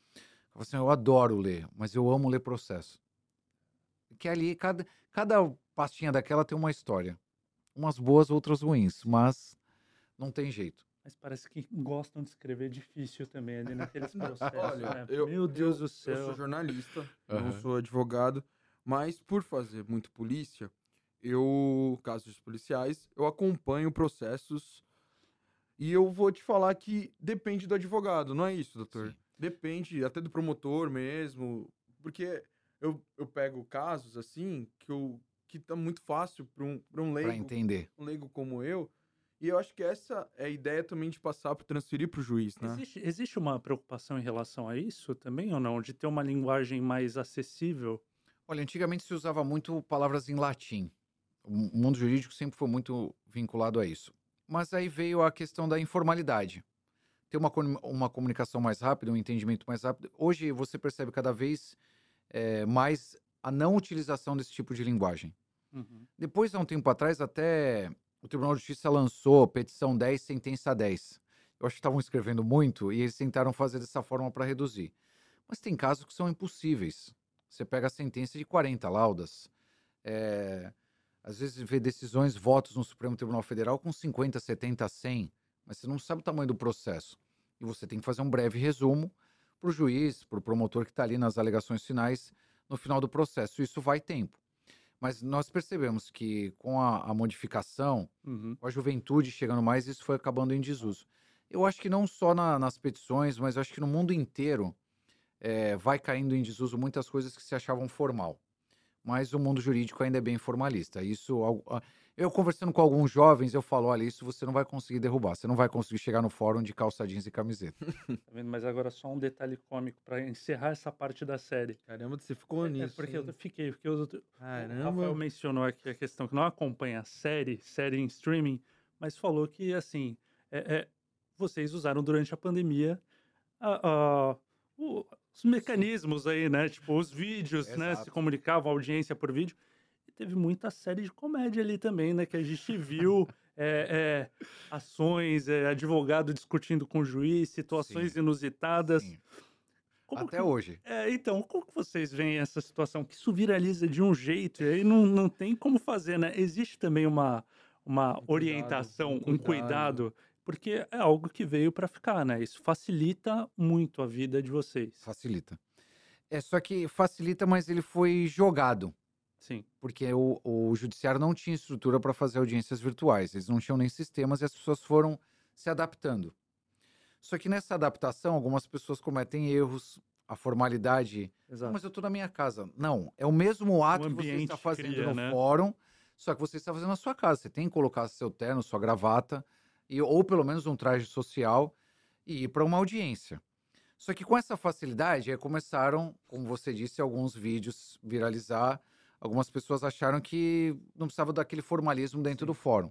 fala assim, eu adoro ler, mas eu amo ler processo. Que ali, cada, cada pastinha daquela tem uma história. Umas boas, outras ruins, mas não tem jeito. Mas parece que gostam de escrever difícil também ali naqueles processos, Olha, né? eu- Meu Deus do Eu céu. sou jornalista, Aham. não sou advogado, mas por fazer muito polícia, eu, casos policiais, eu acompanho processos e eu vou te falar que depende do advogado, não é isso, doutor? Sim. Depende até do promotor mesmo, porque eu, eu pego casos assim que, eu, que tá muito fácil para um, pra um Para leigo entender. um leigo como eu. E eu acho que essa é a ideia também de passar para transferir para o juiz, né? Existe, existe uma preocupação em relação a isso também ou não? De ter uma linguagem mais acessível? Olha, antigamente se usava muito palavras em latim. O mundo jurídico sempre foi muito vinculado a isso. Mas aí veio a questão da informalidade. Ter uma, uma comunicação mais rápida, um entendimento mais rápido. Hoje você percebe cada vez eh, mais a não utilização desse tipo de linguagem. Uhum. Depois, há um tempo atrás, até o Tribunal de Justiça lançou petição 10, sentença 10. Eu acho que estavam escrevendo muito e eles tentaram fazer dessa forma para reduzir. Mas tem casos que são impossíveis. Você pega a sentença de 40 laudas. é, às vezes vê decisões, votos no Supremo Tribunal Federal com 50, 70, 100, mas você não sabe o tamanho do processo. E você tem que fazer um breve resumo para o juiz, para o promotor que está ali nas alegações finais no final do processo. Isso vai tempo. Mas nós percebemos que com a, a modificação, Uhum. com a juventude chegando mais, isso foi acabando em desuso. Eu acho que não só na- nas petições, mas acho que no mundo inteiro eh, vai caindo em desuso muitas coisas que se achavam formal. Mas o mundo jurídico ainda é bem formalista. Isso, eu conversando com alguns jovens, eu falo, olha, isso você não vai conseguir derrubar, você não vai conseguir chegar no fórum de calça jeans e camiseta. tá vendo? Mas agora só um detalhe cômico para encerrar essa parte da série. Caramba, você ficou É, nisso. é porque hein? eu fiquei, porque eu, o Caramba. Rafael mencionou aqui a questão que não acompanha a série, série em streaming, mas falou que, assim, é, é, vocês usaram durante a pandemia a- a- o- os mecanismos aí, né? Tipo, os vídeos, né? Se comunicavam, audiência por vídeo. E teve muita série de comédia ali também, né? Que a gente viu é, é, ações, é, advogado discutindo com o juiz, situações Sim. inusitadas. Sim. Como Até que- hoje. é, então, como que vocês veem essa situação? Que isso viraliza de um jeito e aí não, não tem como fazer, né? Existe também uma, uma cuidado, orientação, um um cuidado. cuidado, porque é algo que veio para ficar, né? Isso facilita muito a vida de vocês. Facilita. É só que facilita, mas ele foi jogado. Sim. porque o, o judiciário não tinha estrutura para fazer audiências virtuais, eles não tinham nem sistemas e as pessoas foram se adaptando. Só que nessa adaptação, algumas pessoas cometem erros, a formalidade. "Ah, Exato. mas eu estou na minha casa. Não, é o mesmo ato que você está fazendo cria, no né? fórum, só que você está fazendo na sua casa. Você tem que colocar seu terno, sua gravata, e, ou pelo menos um traje social, e ir para uma audiência. Só que com essa facilidade, aí começaram, como você disse, alguns vídeos viralizar. Algumas pessoas acharam que não precisava daquele formalismo dentro do fórum.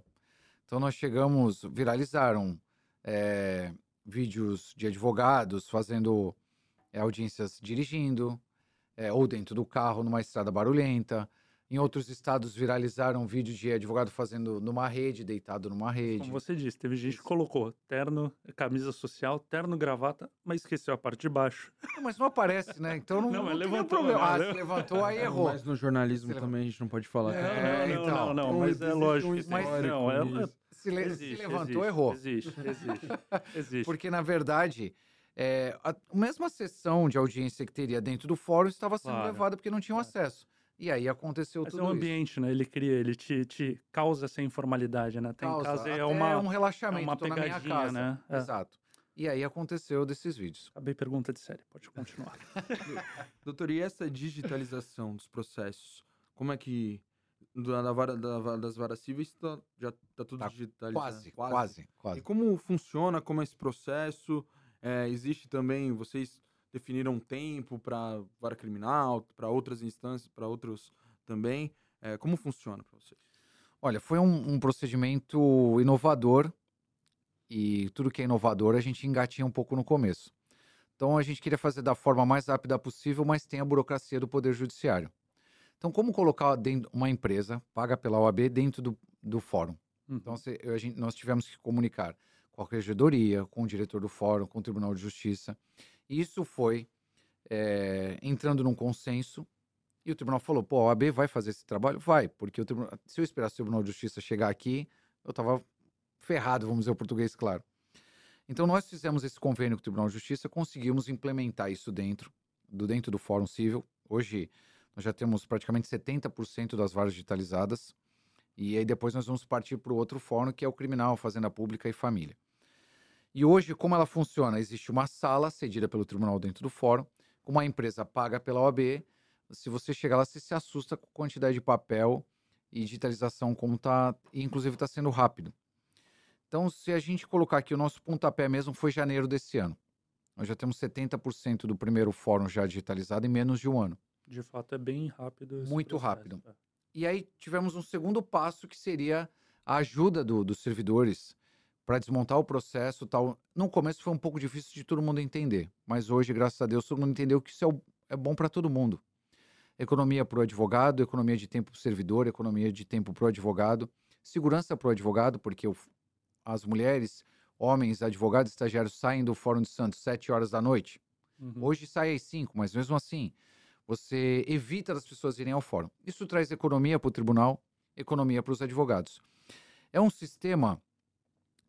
Então nós chegamos, viralizaram eh, vídeos de advogados fazendo eh, audiências dirigindo, eh, ou dentro do carro, numa estrada barulhenta. Em outros estados viralizaram vídeo de advogado fazendo numa rede, deitado numa rede. Como você disse, teve gente que colocou terno, camisa social, terno, gravata, mas esqueceu a parte de baixo. Não, Mas não aparece, né? Então não, Não, não, mas levantou, problema. né? Ah, se levantou, aí errou. Mas no jornalismo Você também a gente não pode falar. Não, é- é, não, então. não, não, Então, mas é lógico um histórico Não, é, é. Se, le- se existe, levantou, existe, errou. Existe, existe, existe. Porque, na verdade, é, a a mesma sessão de audiência que teria dentro do fórum estava sendo Claro. levada porque não tinham acesso. E aí aconteceu Mas é tudo um isso. ambiente, né? Ele cria, ele te, te causa essa informalidade, né? Tá em Causa, casa é uma. um relaxamento, é uma tô na minha pegadinha, casa. né? É. Exato. E aí aconteceu desses vídeos. Acabei pergunta de série, pode continuar. Doutor, e essa digitalização dos processos? Como é que. Da, da vara- da das varas cíveis tá- já tá tudo Tá digitalizado? Quase, quase, quase. E como funciona, como é esse processo? É, existe também, vocês definiram um tempo para vara criminal, para outras instâncias, para outros também. É, como funciona para vocês? Olha, foi um, um procedimento inovador e tudo que é inovador a gente engatinha um pouco no começo. Então a gente queria fazer da forma mais rápida possível, mas tem a burocracia do Poder Judiciário. Então, como colocar dentro uma empresa paga pela OAB dentro do, do fórum? Então, se- a gente- nós tivemos que comunicar com a regedoria, com o diretor do fórum, com o Tribunal de Justiça. Isso foi eh, entrando num consenso. E o tribunal falou: pô, a OAB vai fazer esse trabalho? Vai, porque o tribunal, se eu esperasse o Tribunal de Justiça chegar aqui, eu estava ferrado, vamos dizer o português claro. Então, nós fizemos esse convênio com o Tribunal de Justiça, conseguimos implementar isso dentro do, dentro do Fórum Civil. Hoje, nós já temos praticamente 70% das varas digitalizadas. E aí depois nós vamos partir para o outro fórum, que é o criminal, fazenda pública e família. E hoje, como ela funciona? Existe uma sala cedida pelo tribunal dentro do fórum, com uma empresa paga pela OAB. Se você chegar lá, você se assusta com a quantidade de papel e digitalização, como está, inclusive está sendo rápido. Então, se a gente colocar aqui, o nosso pontapé mesmo foi janeiro desse ano. Nós já temos 70% do primeiro fórum já digitalizado em menos de um ano. De fato, é bem rápido. esse Muito processo, rápido. é. E aí tivemos um segundo passo que seria a ajuda do- dos servidores para desmontar o processo tal. No começo foi um pouco difícil de todo mundo entender, mas hoje, graças a Deus, todo mundo entendeu que isso é, o- é bom para todo mundo. Economia para o advogado, economia de tempo para o servidor, economia de tempo para o advogado, segurança para o advogado, porque o- as mulheres, homens, advogados, estagiários saem do Fórum de Santos sete horas da noite. Uhum. Hoje sai às 5, mas mesmo assim, você evita das pessoas irem ao fórum. Isso traz economia para o tribunal, economia para os advogados. É um sistema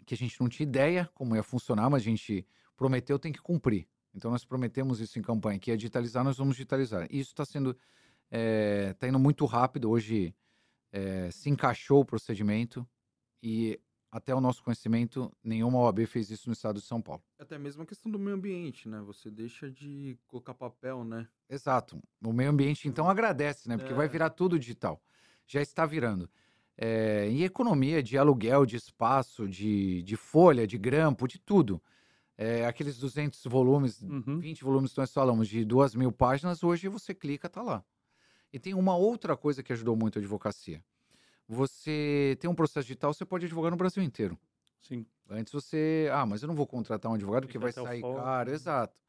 que a gente não tinha ideia como ia funcionar, mas a gente prometeu, tem que cumprir. Então nós prometemos isso em campanha, que ia digitalizar, nós vamos digitalizar. E isso está sendo, está indo muito rápido. Hoje eh, se encaixou o procedimento e até o nosso conhecimento, nenhuma OAB fez isso no estado de São Paulo. Até mesmo a questão do meio ambiente, né? Você deixa de colocar papel, né? Exato. O meio ambiente, então, agradece, né? Porque vai É. virar tudo digital. Já está virando. É, e economia de aluguel, de espaço, de, de folha, de grampo, de tudo. É, aqueles 200 volumes, Uhum. 20 volumes que nós falamos, de duas mil páginas, hoje você clica, tá lá. E tem uma outra coisa que ajudou muito a advocacia. Você tem um processo digital, você pode advogar no Brasil inteiro. Sim. Antes você, ah, mas eu não vou contratar um advogado porque vai sair caro, exato.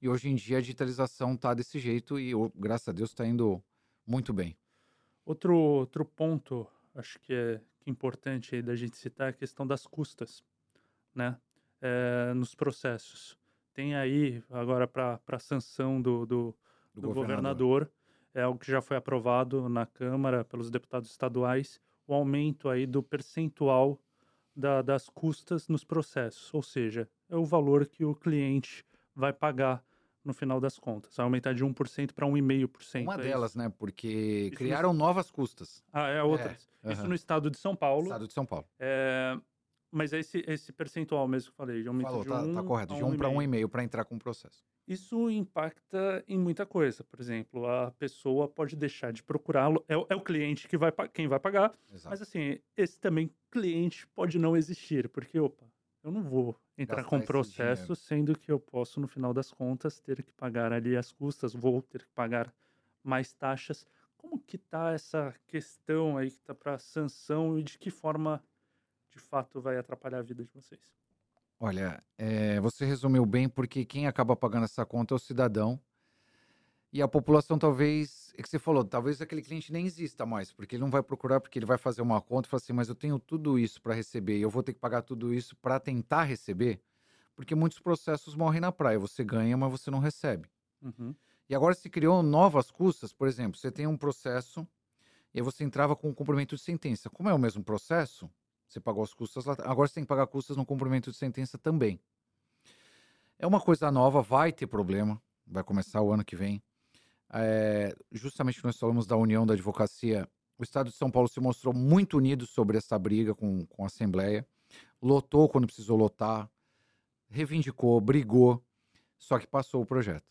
E hoje em dia a digitalização tá desse jeito e ô, graças a Deus está indo muito bem. Outro, outro ponto, acho que é, que é importante aí da gente citar é a questão das custas, né? É, nos processos. Tem aí, agora para a sanção do, do, Do, do governador. é algo que já foi aprovado na Câmara pelos deputados estaduais, o aumento aí do percentual da- das custas nos processos, ou seja, é o valor que o cliente vai pagar no final das contas. Vai aumentar de 1% para 1,5%. Uma é delas, isso? né? Porque Isso criaram novas custas. Ah, é outras. Isso aham. no estado de São Paulo. Estado de São Paulo. É, mas é esse, esse percentual mesmo que eu falei, de aumento Falou, de tá, 1 tá correto. De 1 para 1,5. 1,5 para entrar com o processo. Isso impacta em muita coisa. Por exemplo, a pessoa pode deixar de procurá-lo. É, o- é o cliente que vai, quem vai pagar. Exato. Mas assim, esse também cliente pode não existir, porque, opa, eu não vou entrar Gastar com processo, sendo que eu posso, no final das contas, ter que pagar ali as custas, vou ter que pagar mais taxas. Como que tá essa questão aí que tá para sanção e de que forma, de fato, vai atrapalhar a vida de vocês? Olha, é, você resumiu bem, porque quem acaba pagando essa conta é o cidadão. E a população talvez, é que você falou, talvez aquele cliente nem exista mais, porque ele não vai procurar, porque ele vai fazer uma conta e fala assim, mas eu tenho tudo isso para receber e eu vou ter que pagar tudo isso para tentar receber, porque muitos processos morrem na praia. Você ganha, mas você não recebe. Uhum. E agora se criou novas custas, por exemplo, você tem um processo e aí você entrava com o cumprimento de sentença. Como é o mesmo processo, você pagou as custas lá, agora você tem que pagar custas no cumprimento de sentença também. É uma coisa nova, vai ter problema, vai começar o ano que vem. É, justamente nós falamos da União da Advocacia, o Estado de São Paulo se mostrou muito unido sobre essa briga com, com a Assembleia, lotou quando precisou lotar, reivindicou, brigou, só que passou o projeto.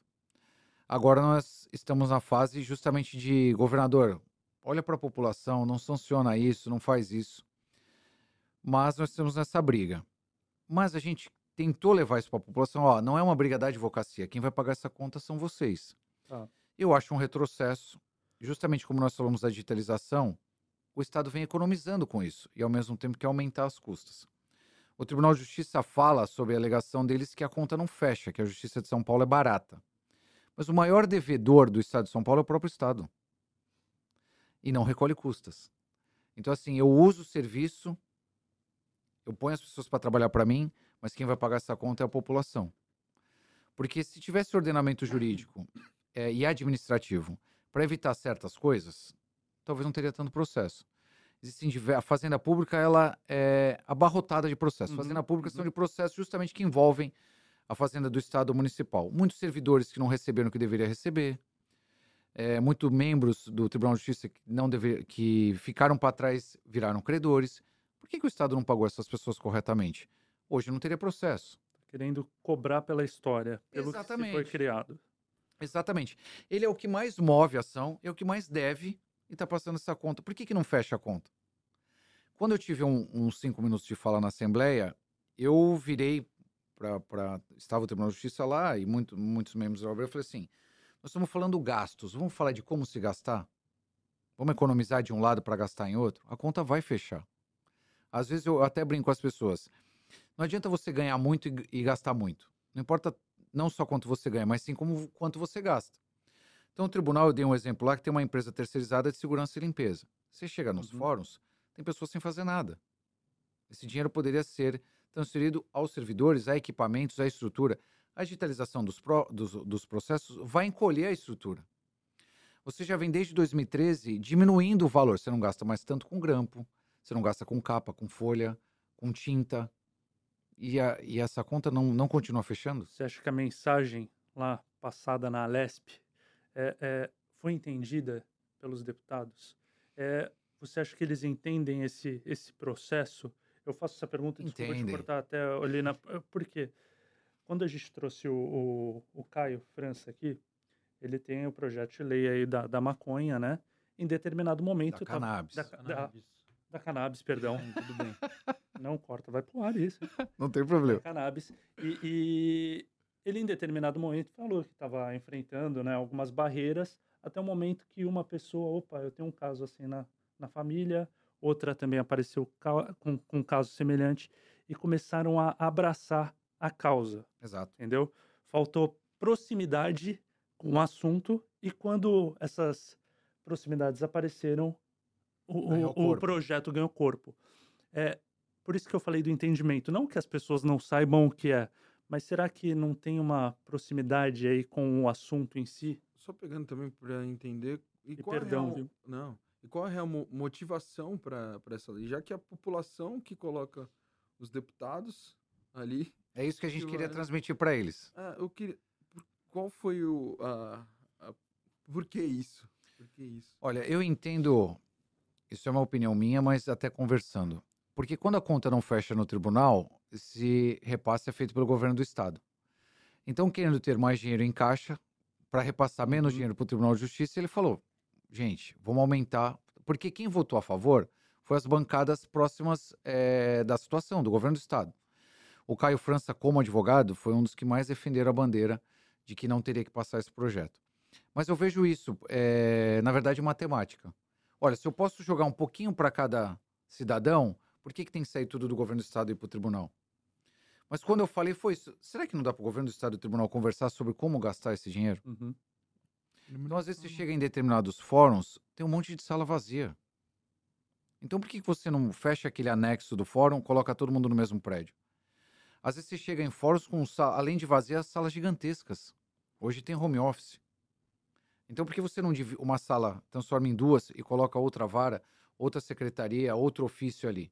Agora nós estamos na fase justamente de governador, olha para a população, não sanciona isso, não faz isso. Mas nós estamos nessa briga. Mas a gente tentou levar isso para a população, ó, não é uma briga da advocacia, quem vai pagar essa conta são vocês. Tá. Eu acho um retrocesso, justamente como nós falamos da digitalização, o Estado vem economizando com isso e ao mesmo tempo quer aumentar as custas. O Tribunal de Justiça fala sobre a alegação deles que a conta não fecha, que a Justiça de São Paulo é barata. Mas o maior devedor do Estado de São Paulo é o próprio Estado. E não recolhe custas. Então, assim, eu uso o serviço, eu ponho as pessoas para trabalhar para mim, mas quem vai pagar essa conta é a população. Porque se tivesse ordenamento jurídico eh, e administrativo para evitar certas coisas, talvez não teria tanto processo. Existem a fazenda pública ela é abarrotada de processos. Uhum, Fazenda pública são uhum. de processos justamente que envolvem a fazenda do Estado municipal. Muitos servidores que não receberam o que deveria receber, é, muitos membros do Tribunal de Justiça que, não deve, que ficaram para trás viraram credores. Por que, que o Estado não pagou essas pessoas corretamente? Hoje não teria processo. Querendo cobrar pela história, pelo que se foi Exatamente. criado. Exatamente. Ele é o que mais move a ação, é o que mais deve e está passando essa conta. Por que, que não fecha a conta? Quando eu tive um- uns cinco minutos de fala na Assembleia, eu virei para. Estava o Tribunal de Justiça lá e muito, muitos membros da. Eu falei assim: nós estamos falando gastos, vamos falar de como se gastar? Vamos economizar de um lado para gastar em outro? A conta vai fechar. Às vezes eu até brinco com as pessoas. Não adianta você ganhar muito e, e gastar muito. Não importa não só quanto você ganha, mas sim como quanto você gasta. Então, o tribunal, eu dei um exemplo lá que tem uma empresa terceirizada de segurança e limpeza. Você chega nos Uhum. fóruns, tem pessoas sem fazer nada. Esse dinheiro poderia ser transferido aos servidores, a equipamentos, à estrutura. A digitalização dos, pro- dos, dos processos vai encolher a estrutura. Você já vem desde 2013 diminuindo o valor. Você não gasta mais tanto com grampo, você não gasta com capa, com folha, com tinta. E, a- e essa conta não, não continua fechando? Você acha que a mensagem lá passada na Alesp é, é, foi entendida pelos deputados? É, você acha que eles entendem esse, esse processo Eu faço essa pergunta, desculpa te Entendem. cortar até ali na. Por quê? Quando a gente trouxe o, o, o Caio França aqui, ele tem o projeto de lei aí da, da maconha, né? Em determinado momento. Da tava- cannabis. Da, da, da cannabis, perdão. Tudo bem. Não corta, vai pro ar isso. Não tem problema. cannabis. E, e ele, em determinado momento, falou que estava enfrentando né, algumas barreiras, até o momento que uma pessoa, opa, eu tenho um caso assim na, na família, outra também apareceu com, com um caso semelhante, e começaram a abraçar a causa, Exato. entendeu? Faltou proximidade com o assunto, e quando essas proximidades apareceram, o, o- o projeto ganhou corpo. É, por isso que eu falei do entendimento. Não que as pessoas não saibam o que é, mas será que não tem uma proximidade aí com o assunto em si? Só pegando também para entender. E, E qual perdão, é real, viu? Não. E qual é a real motivação para essa lei? Já que a população que coloca os deputados ali. É isso que a gente Que queria vai- transmitir para eles. Ah, eu queria. Qual foi o. A, a- por que isso? Por que isso? Olha, eu entendo. Isso é uma opinião minha, mas até conversando. Porque quando a conta não fecha no tribunal, esse repasse é feito pelo governo do estado. Então, querendo ter mais dinheiro em caixa, para repassar menos Uhum. dinheiro para o Tribunal de Justiça, ele falou: gente, vamos aumentar. Porque quem votou a favor foi as bancadas próximas eh, da situação, do governo do estado. O Caio França, como advogado, foi um dos que mais defenderam a bandeira de que não teria que passar esse projeto. Mas eu vejo isso, eh, na verdade, matemática. Olha, se eu posso jogar um pouquinho para cada cidadão, por que, que tem que sair tudo do governo do estado e ir para o tribunal? Mas quando eu falei foi isso. Será que não dá para o governo do estado e o tribunal conversar sobre como gastar esse dinheiro? Uhum. Então, às vezes, você chega em determinados fóruns, tem um monte de sala vazia. Então, por que que você não fecha aquele anexo do fórum, coloca todo mundo no mesmo prédio? Às vezes, você chega em fóruns com, além de vazias, salas gigantescas. Hoje tem home office. Então, por que você não divi- uma sala transforma em duas e coloca outra vara, outra secretaria, outro ofício ali?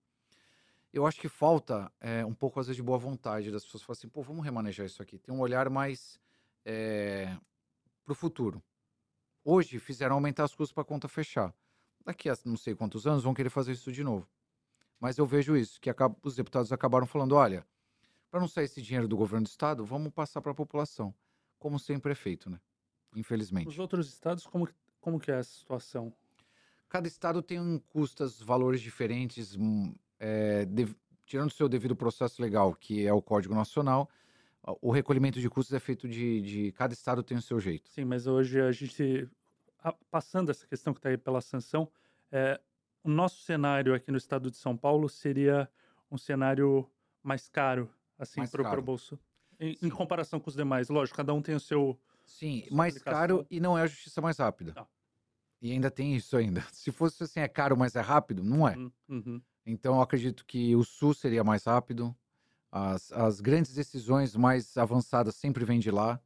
Eu acho que falta eh, um pouco, às vezes, de boa vontade das pessoas. Falar assim, pô, vamos remanejar isso aqui. Tem um olhar mais para o futuro. Hoje fizeram aumentar as custas para a conta fechar. Daqui a não sei quantos anos vão querer fazer isso de novo. Mas eu vejo isso, que acaba- os deputados acabaram falando, olha, para não sair esse dinheiro do governo do estado, vamos passar para a população. Como sempre é feito, né? Infelizmente. Os outros estados, como, como que é essa situação? Cada estado tem um custas, valores diferentes, hum, é, dev- tirando o seu devido processo legal, que é o Código Nacional, o recolhimento de custos é feito de, de cada estado tem o seu jeito. Sim, mas hoje a gente, passando essa questão que está aí pela sanção, é, o nosso cenário aqui no estado de São Paulo seria um cenário mais caro, assim, para o bolso. Em, em comparação com os demais, lógico, cada um tem o seu. Sim, mais aplicação. caro e não é a justiça mais rápida. Tá. E ainda tem isso ainda. Se fosse assim, é caro, mas é rápido, não é. Uhum, uhum. Então, eu acredito que o SUS seria mais rápido. As, as grandes decisões mais avançadas sempre vêm de lá.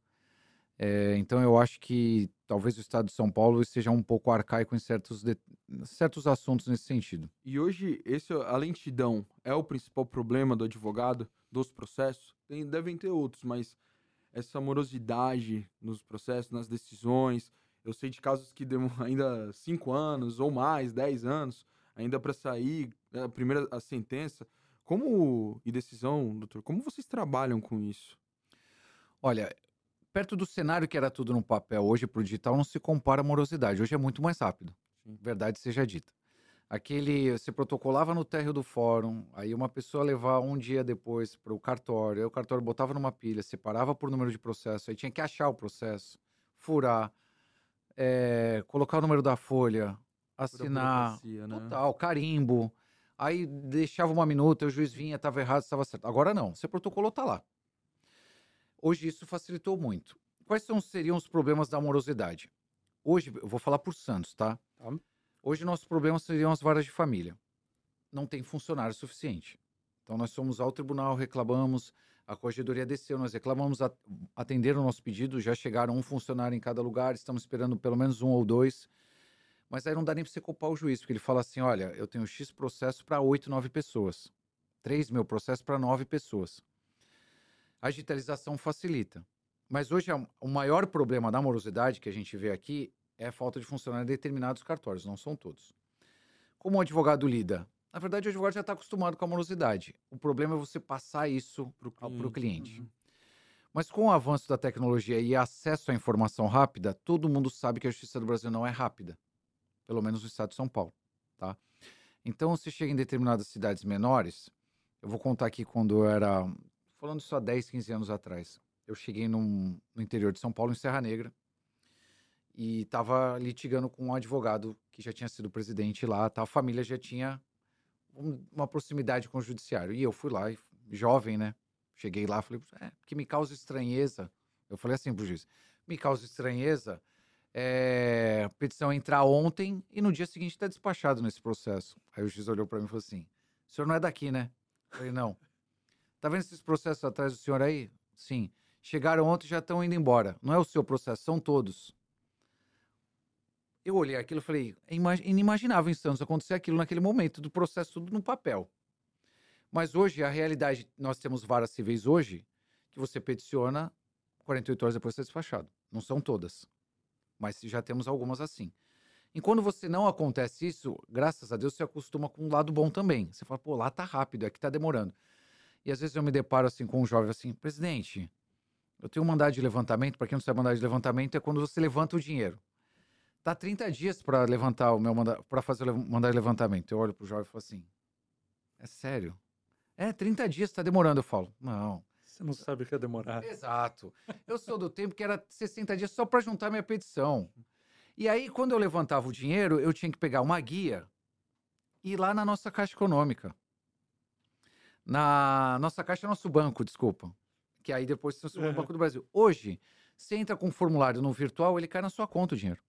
É, então, eu acho que talvez o estado de São Paulo seja um pouco arcaico em certos, de- certos assuntos nesse sentido. E hoje, esse, a lentidão é o principal problema do advogado, dos processos? Tem, devem ter outros, mas essa morosidade nos processos, nas decisões. Eu sei de casos que demoram ainda cinco anos ou mais, dez anos, ainda para sair né, a primeira a sentença. Como, e decisão, doutor, como vocês trabalham com isso? Olha, perto do cenário que era tudo no papel, hoje para o digital não se compara a morosidade. Hoje é muito mais rápido. Sim. Verdade seja dita. Aquele, você protocolava no térreo do fórum, aí uma pessoa levava um dia depois para o cartório, aí o cartório botava numa pilha, separava por número de processo, aí tinha que achar o processo, furar, eh, colocar o número da folha, assinar, né? Total, carimbo. Aí deixava uma minuta, o juiz vinha, estava errado, estava certo. Agora não, você protocolou, tá lá. Hoje isso facilitou muito. Quais são, seriam os problemas da morosidade? Hoje, eu vou falar por Santos, tá? Tá. Hoje nossos problemas seriam as varas de família. Não tem funcionário suficiente. Então nós fomos ao tribunal, reclamamos, a corregedoria desceu, nós reclamamos, atenderam o nosso pedido, já chegaram um funcionário em cada lugar, estamos esperando pelo menos um ou dois. Mas aí não dá nem para você culpar o juiz, porque ele fala assim: olha, eu tenho X processo para 8, 9 pessoas. 3 mil processos para 9 pessoas. A digitalização facilita. Mas hoje a- o maior problema da morosidade que a gente vê aqui é a falta de funcionário em determinados cartórios, não são todos. Como o advogado lida? Na verdade, o advogado já está acostumado com a morosidade. O problema é você passar isso para o cliente. Uhum. Mas com o avanço da tecnologia e acesso à informação rápida, todo mundo sabe que a justiça do Brasil não é rápida. Pelo menos no estado de São Paulo, tá? Então, se chega em determinadas cidades menores, eu vou contar aqui quando eu era, falando há 10, 15 anos atrás. Eu cheguei num- no interior de São Paulo, em Serra Negra, e estava litigando com um advogado que já tinha sido presidente lá, tá? a família já tinha um- uma proximidade com o judiciário. E eu fui lá, jovem, né? Cheguei lá, falei, é, que me causa estranheza. Eu falei assim pro juiz, me causa estranheza é, a petição entrar ontem e no dia seguinte está despachado nesse processo. Aí o juiz olhou para mim e falou assim, o senhor não é daqui, né? Eu falei, não. Tá vendo esses processos atrás do senhor aí? Sim. Chegaram ontem e já estão indo embora. Não é o seu processo, são todos. Eu olhei aquilo e falei, é ima- inimaginável em Santos acontecer aquilo naquele momento, do processo tudo no papel. Mas hoje, a realidade, nós temos varas civis hoje, que você peticiona 48 horas depois de ser despachado. Não são todas, mas já temos algumas assim. E quando você não acontece isso, graças a Deus, você acostuma com um lado bom também. Você fala, pô, lá tá rápido, aqui tá demorando. E às vezes eu me deparo assim com um jovem assim, presidente, eu tenho um mandado de levantamento, para quem não sabe, mandado de levantamento é quando você levanta o dinheiro. Tá 30 dias para levantar o meu mandado, para fazer o mandado de levantamento. Eu olho pro jovem e falo assim: "É sério? É, 30 dias tá demorando", eu falo. "Não, Você não sabe o que é demorar. Exato. Eu sou do tempo que era 60 dias só para juntar minha petição. E aí, quando eu levantava o dinheiro, eu tinha que pegar uma guia e ir lá na nossa Caixa Econômica. Na nossa Caixa, nosso banco, desculpa. Que aí depois se transformou no. Banco do Brasil. Hoje, você entra com um formulário no virtual, ele cai na sua conta o dinheiro.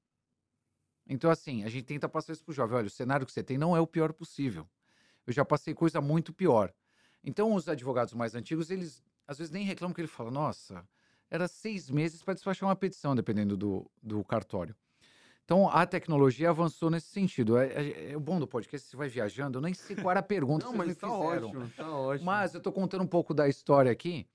Então, assim, a gente tenta passar isso pro jovem. Olha, o cenário que você tem não é o pior possível. Eu já passei coisa muito pior. Então, os advogados mais antigos, eles às vezes nem reclamam que ele fala, nossa, era seis meses para despachar uma petição, dependendo do, do cartório. Então, a tecnologia avançou nesse sentido. É, é- é o bom do podcast, você vai viajando, eu nem sei qual era a pergunta Não, que vocês mas me tá fizeram. ótimo, tá ótimo. Mas eu tô contando um pouco da história aqui,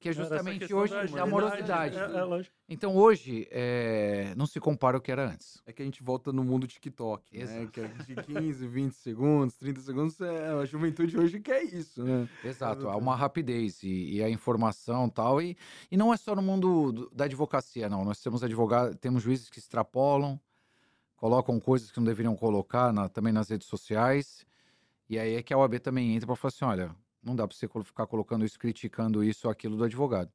que é essa justamente hoje da da agilidade, morosidade. É, é. Então, hoje, é, não se compara ao que era antes. É que a gente volta no mundo TikTok, né? Exato. Que é de 15, 20 segundos, 30 segundos, é, a juventude hoje quer isso, né? Exato, há Exato. uma rapidez e, e a informação e tal. E, e não é só no mundo do- da advocacia, não. Nós temos advogados, temos juízes que extrapolam, colocam coisas que não deveriam colocar na- também nas redes sociais. E aí é que a OAB também entra para falar assim: olha, não dá para você ficar colocando isso, criticando isso ou aquilo do advogado.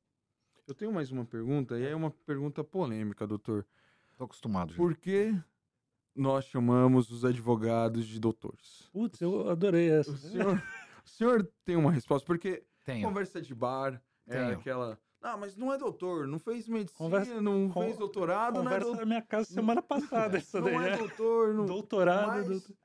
Eu tenho mais uma pergunta, e é uma pergunta polêmica, doutor. Tô acostumado já. Por que nós chamamos os advogados de doutores? Putz, eu adorei essa. O senhor, o senhor tem uma resposta? Porque Tenho. conversa de bar é Tenho. aquela. Ah, mas não é doutor, não fez medicina, Conversa- não con- fez doutorado, não é, Conversa doutor, na minha casa semana passada, essa não daí. é é. doutor. Não... Doutorado. Mas doutor-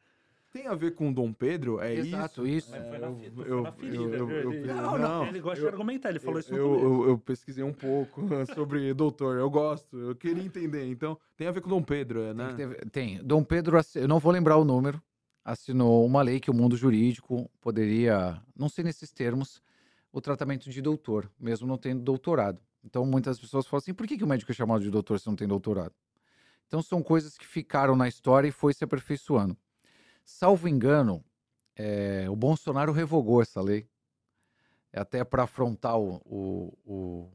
Tem a ver com Dom Pedro? É Exato, isso? isso. É, foi na eu, ferida, eu, viu? eu- Ele- não, Não, ele gosta de argumentar, ele falou isso no eu, eu, eu pesquisei um pouco sobre doutor, eu gosto, eu queria entender. Então, tem a ver com Dom Pedro, é, Tem, né? que ter- tem. Dom Pedro, eu não vou lembrar o número, assinou uma lei que o mundo jurídico poderia, não sei nesses termos, o tratamento de doutor, mesmo não tendo doutorado. Então, muitas pessoas falam assim: por que, que o médico é chamado de doutor se não tem doutorado? Então, são coisas que ficaram na história e foi se aperfeiçoando. Salvo engano, eh, o Bolsonaro revogou essa lei, até para afrontar o- o- o,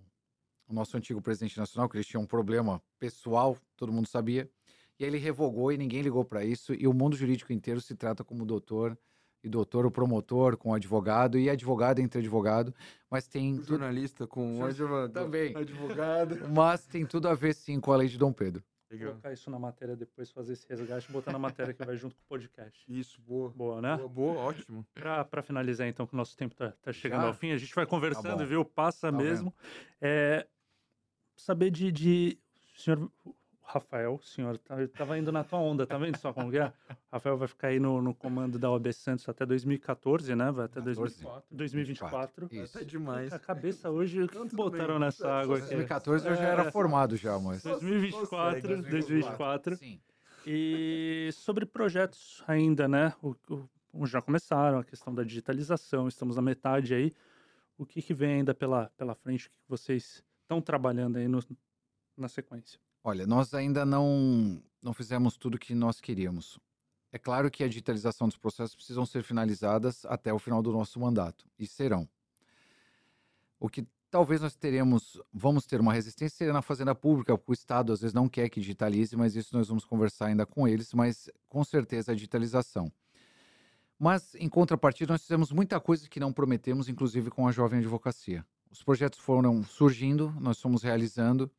o nosso antigo presidente nacional, que eles tinham um problema pessoal, todo mundo sabia. E aí ele revogou e ninguém ligou para isso. E o mundo jurídico inteiro se trata como doutor, e doutor o promotor com advogado, e advogado entre advogado. Mas tem, jornalista com advogado. também. Advogado. mas tem tudo a ver sim com a lei de Dom Pedro. Legal. Colocar isso na matéria depois, fazer esse resgate botar na matéria que vai junto com o podcast. Isso, boa. Boa, né? Boa, boa, ótimo. Pra finalizar, então, que o nosso tempo tá, tá chegando Já? ao fim, a gente vai conversando, bom. viu? Passa Tá mesmo. É, saber de, de. Senhor Rafael, o senhor tá, tava indo na tua onda, tá vendo só como que é? Rafael vai ficar aí no, no comando da OAB Santos até 2014, né? Vai até 14. 2024. Isso. Até demais. A cabeça hoje, o que Não, tudo botaram bem. nessa água aqui? 2014 eu já era É. formado já, mas... 2024, Consegue, 2024. Sim. E sobre projetos ainda, né? O, o- já começaram a questão da digitalização, estamos na metade aí. O que, que vem ainda pela, pela frente? O que, que vocês estão trabalhando aí no- na sequência? Olha, nós ainda não, não fizemos tudo que nós queríamos. É claro que a digitalização dos processos precisam ser finalizadas até o final do nosso mandato, e serão. O que talvez nós teremos, vamos ter uma resistência seria na fazenda pública, porque o Estado às vezes não quer que digitalize, mas isso nós vamos conversar ainda com eles, mas com certeza a digitalização. Mas, em contrapartida, nós fizemos muita coisa que não prometemos, inclusive com a Jovem Advocacia. Os projetos foram surgindo, nós fomos realizando,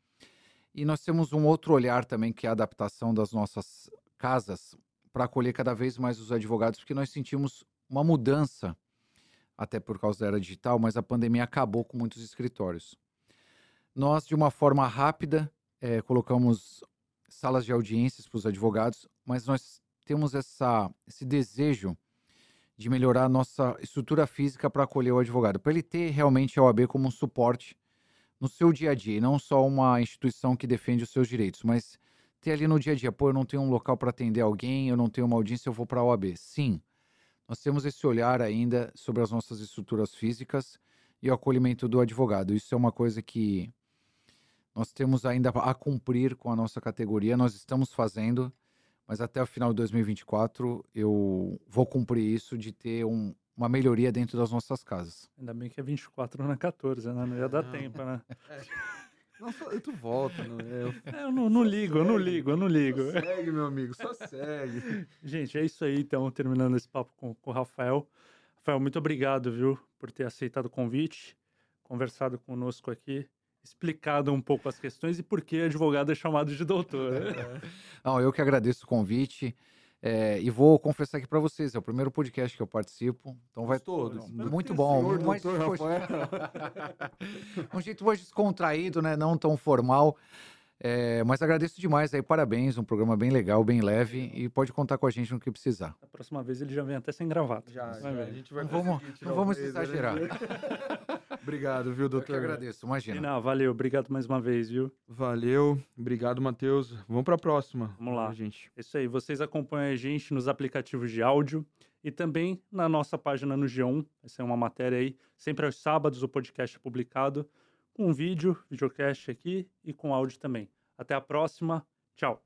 e nós temos um outro olhar também, que é a adaptação das nossas casas para acolher cada vez mais os advogados, porque nós sentimos uma mudança, até por causa da era digital, mas a pandemia acabou com muitos escritórios. Nós, de uma forma rápida, é, colocamos salas de audiências para os advogados, mas nós temos essa, esse desejo de melhorar a nossa estrutura física para acolher o advogado, para ele ter realmente a OAB como um suporte no seu dia a dia, e não só uma instituição que defende os seus direitos, mas ter ali no dia a dia, pô, eu não tenho um local para atender alguém, eu não tenho uma audiência, eu vou para a OAB. Sim, nós temos esse olhar ainda sobre as nossas estruturas físicas e o acolhimento do advogado. Isso é uma coisa que nós temos ainda a cumprir com a nossa categoria, nós estamos fazendo, mas até o final de 2024 eu vou cumprir isso de ter um, uma melhoria dentro das nossas casas. Ainda bem que é 24 não é 14, né? Não ia dar tempo, né? Só- tu volta, não é? É, eu não, não ligo, eu não ligo, eu não ligo. Só segue, meu amigo, só segue. Gente, é isso aí, então, terminando esse papo com, com o Rafael. Rafael, muito obrigado, viu, por ter aceitado o convite, conversado conosco aqui, explicado um pouco as questões e por que advogado é chamado de doutor. né? Não, eu que agradeço o convite. É, e vou confessar aqui para vocês, é o primeiro podcast que eu participo, então vai? Não, Espero muito bom, senhor mas, um jeito mais descontraído, né? Não tão formal. É, mas agradeço demais aí, parabéns, um programa bem legal, bem leve e pode contar com a gente no que precisar. Da próxima vez ele já vem até sem gravata. Já, já, a gente vai Não vamos- não vamos né? exagerar. Obrigado, viu, Eu que doutor? agradeço, imagina. Não, valeu, obrigado mais uma vez, viu? Valeu, obrigado, Matheus. Vamos pra próxima. Vamos lá. gente. É isso aí, vocês acompanham a gente nos aplicativos de áudio e também na nossa página no G1. Essa é uma matéria aí, sempre aos sábados o podcast é publicado com vídeo, videocast aqui e com áudio também. Até a próxima, tchau.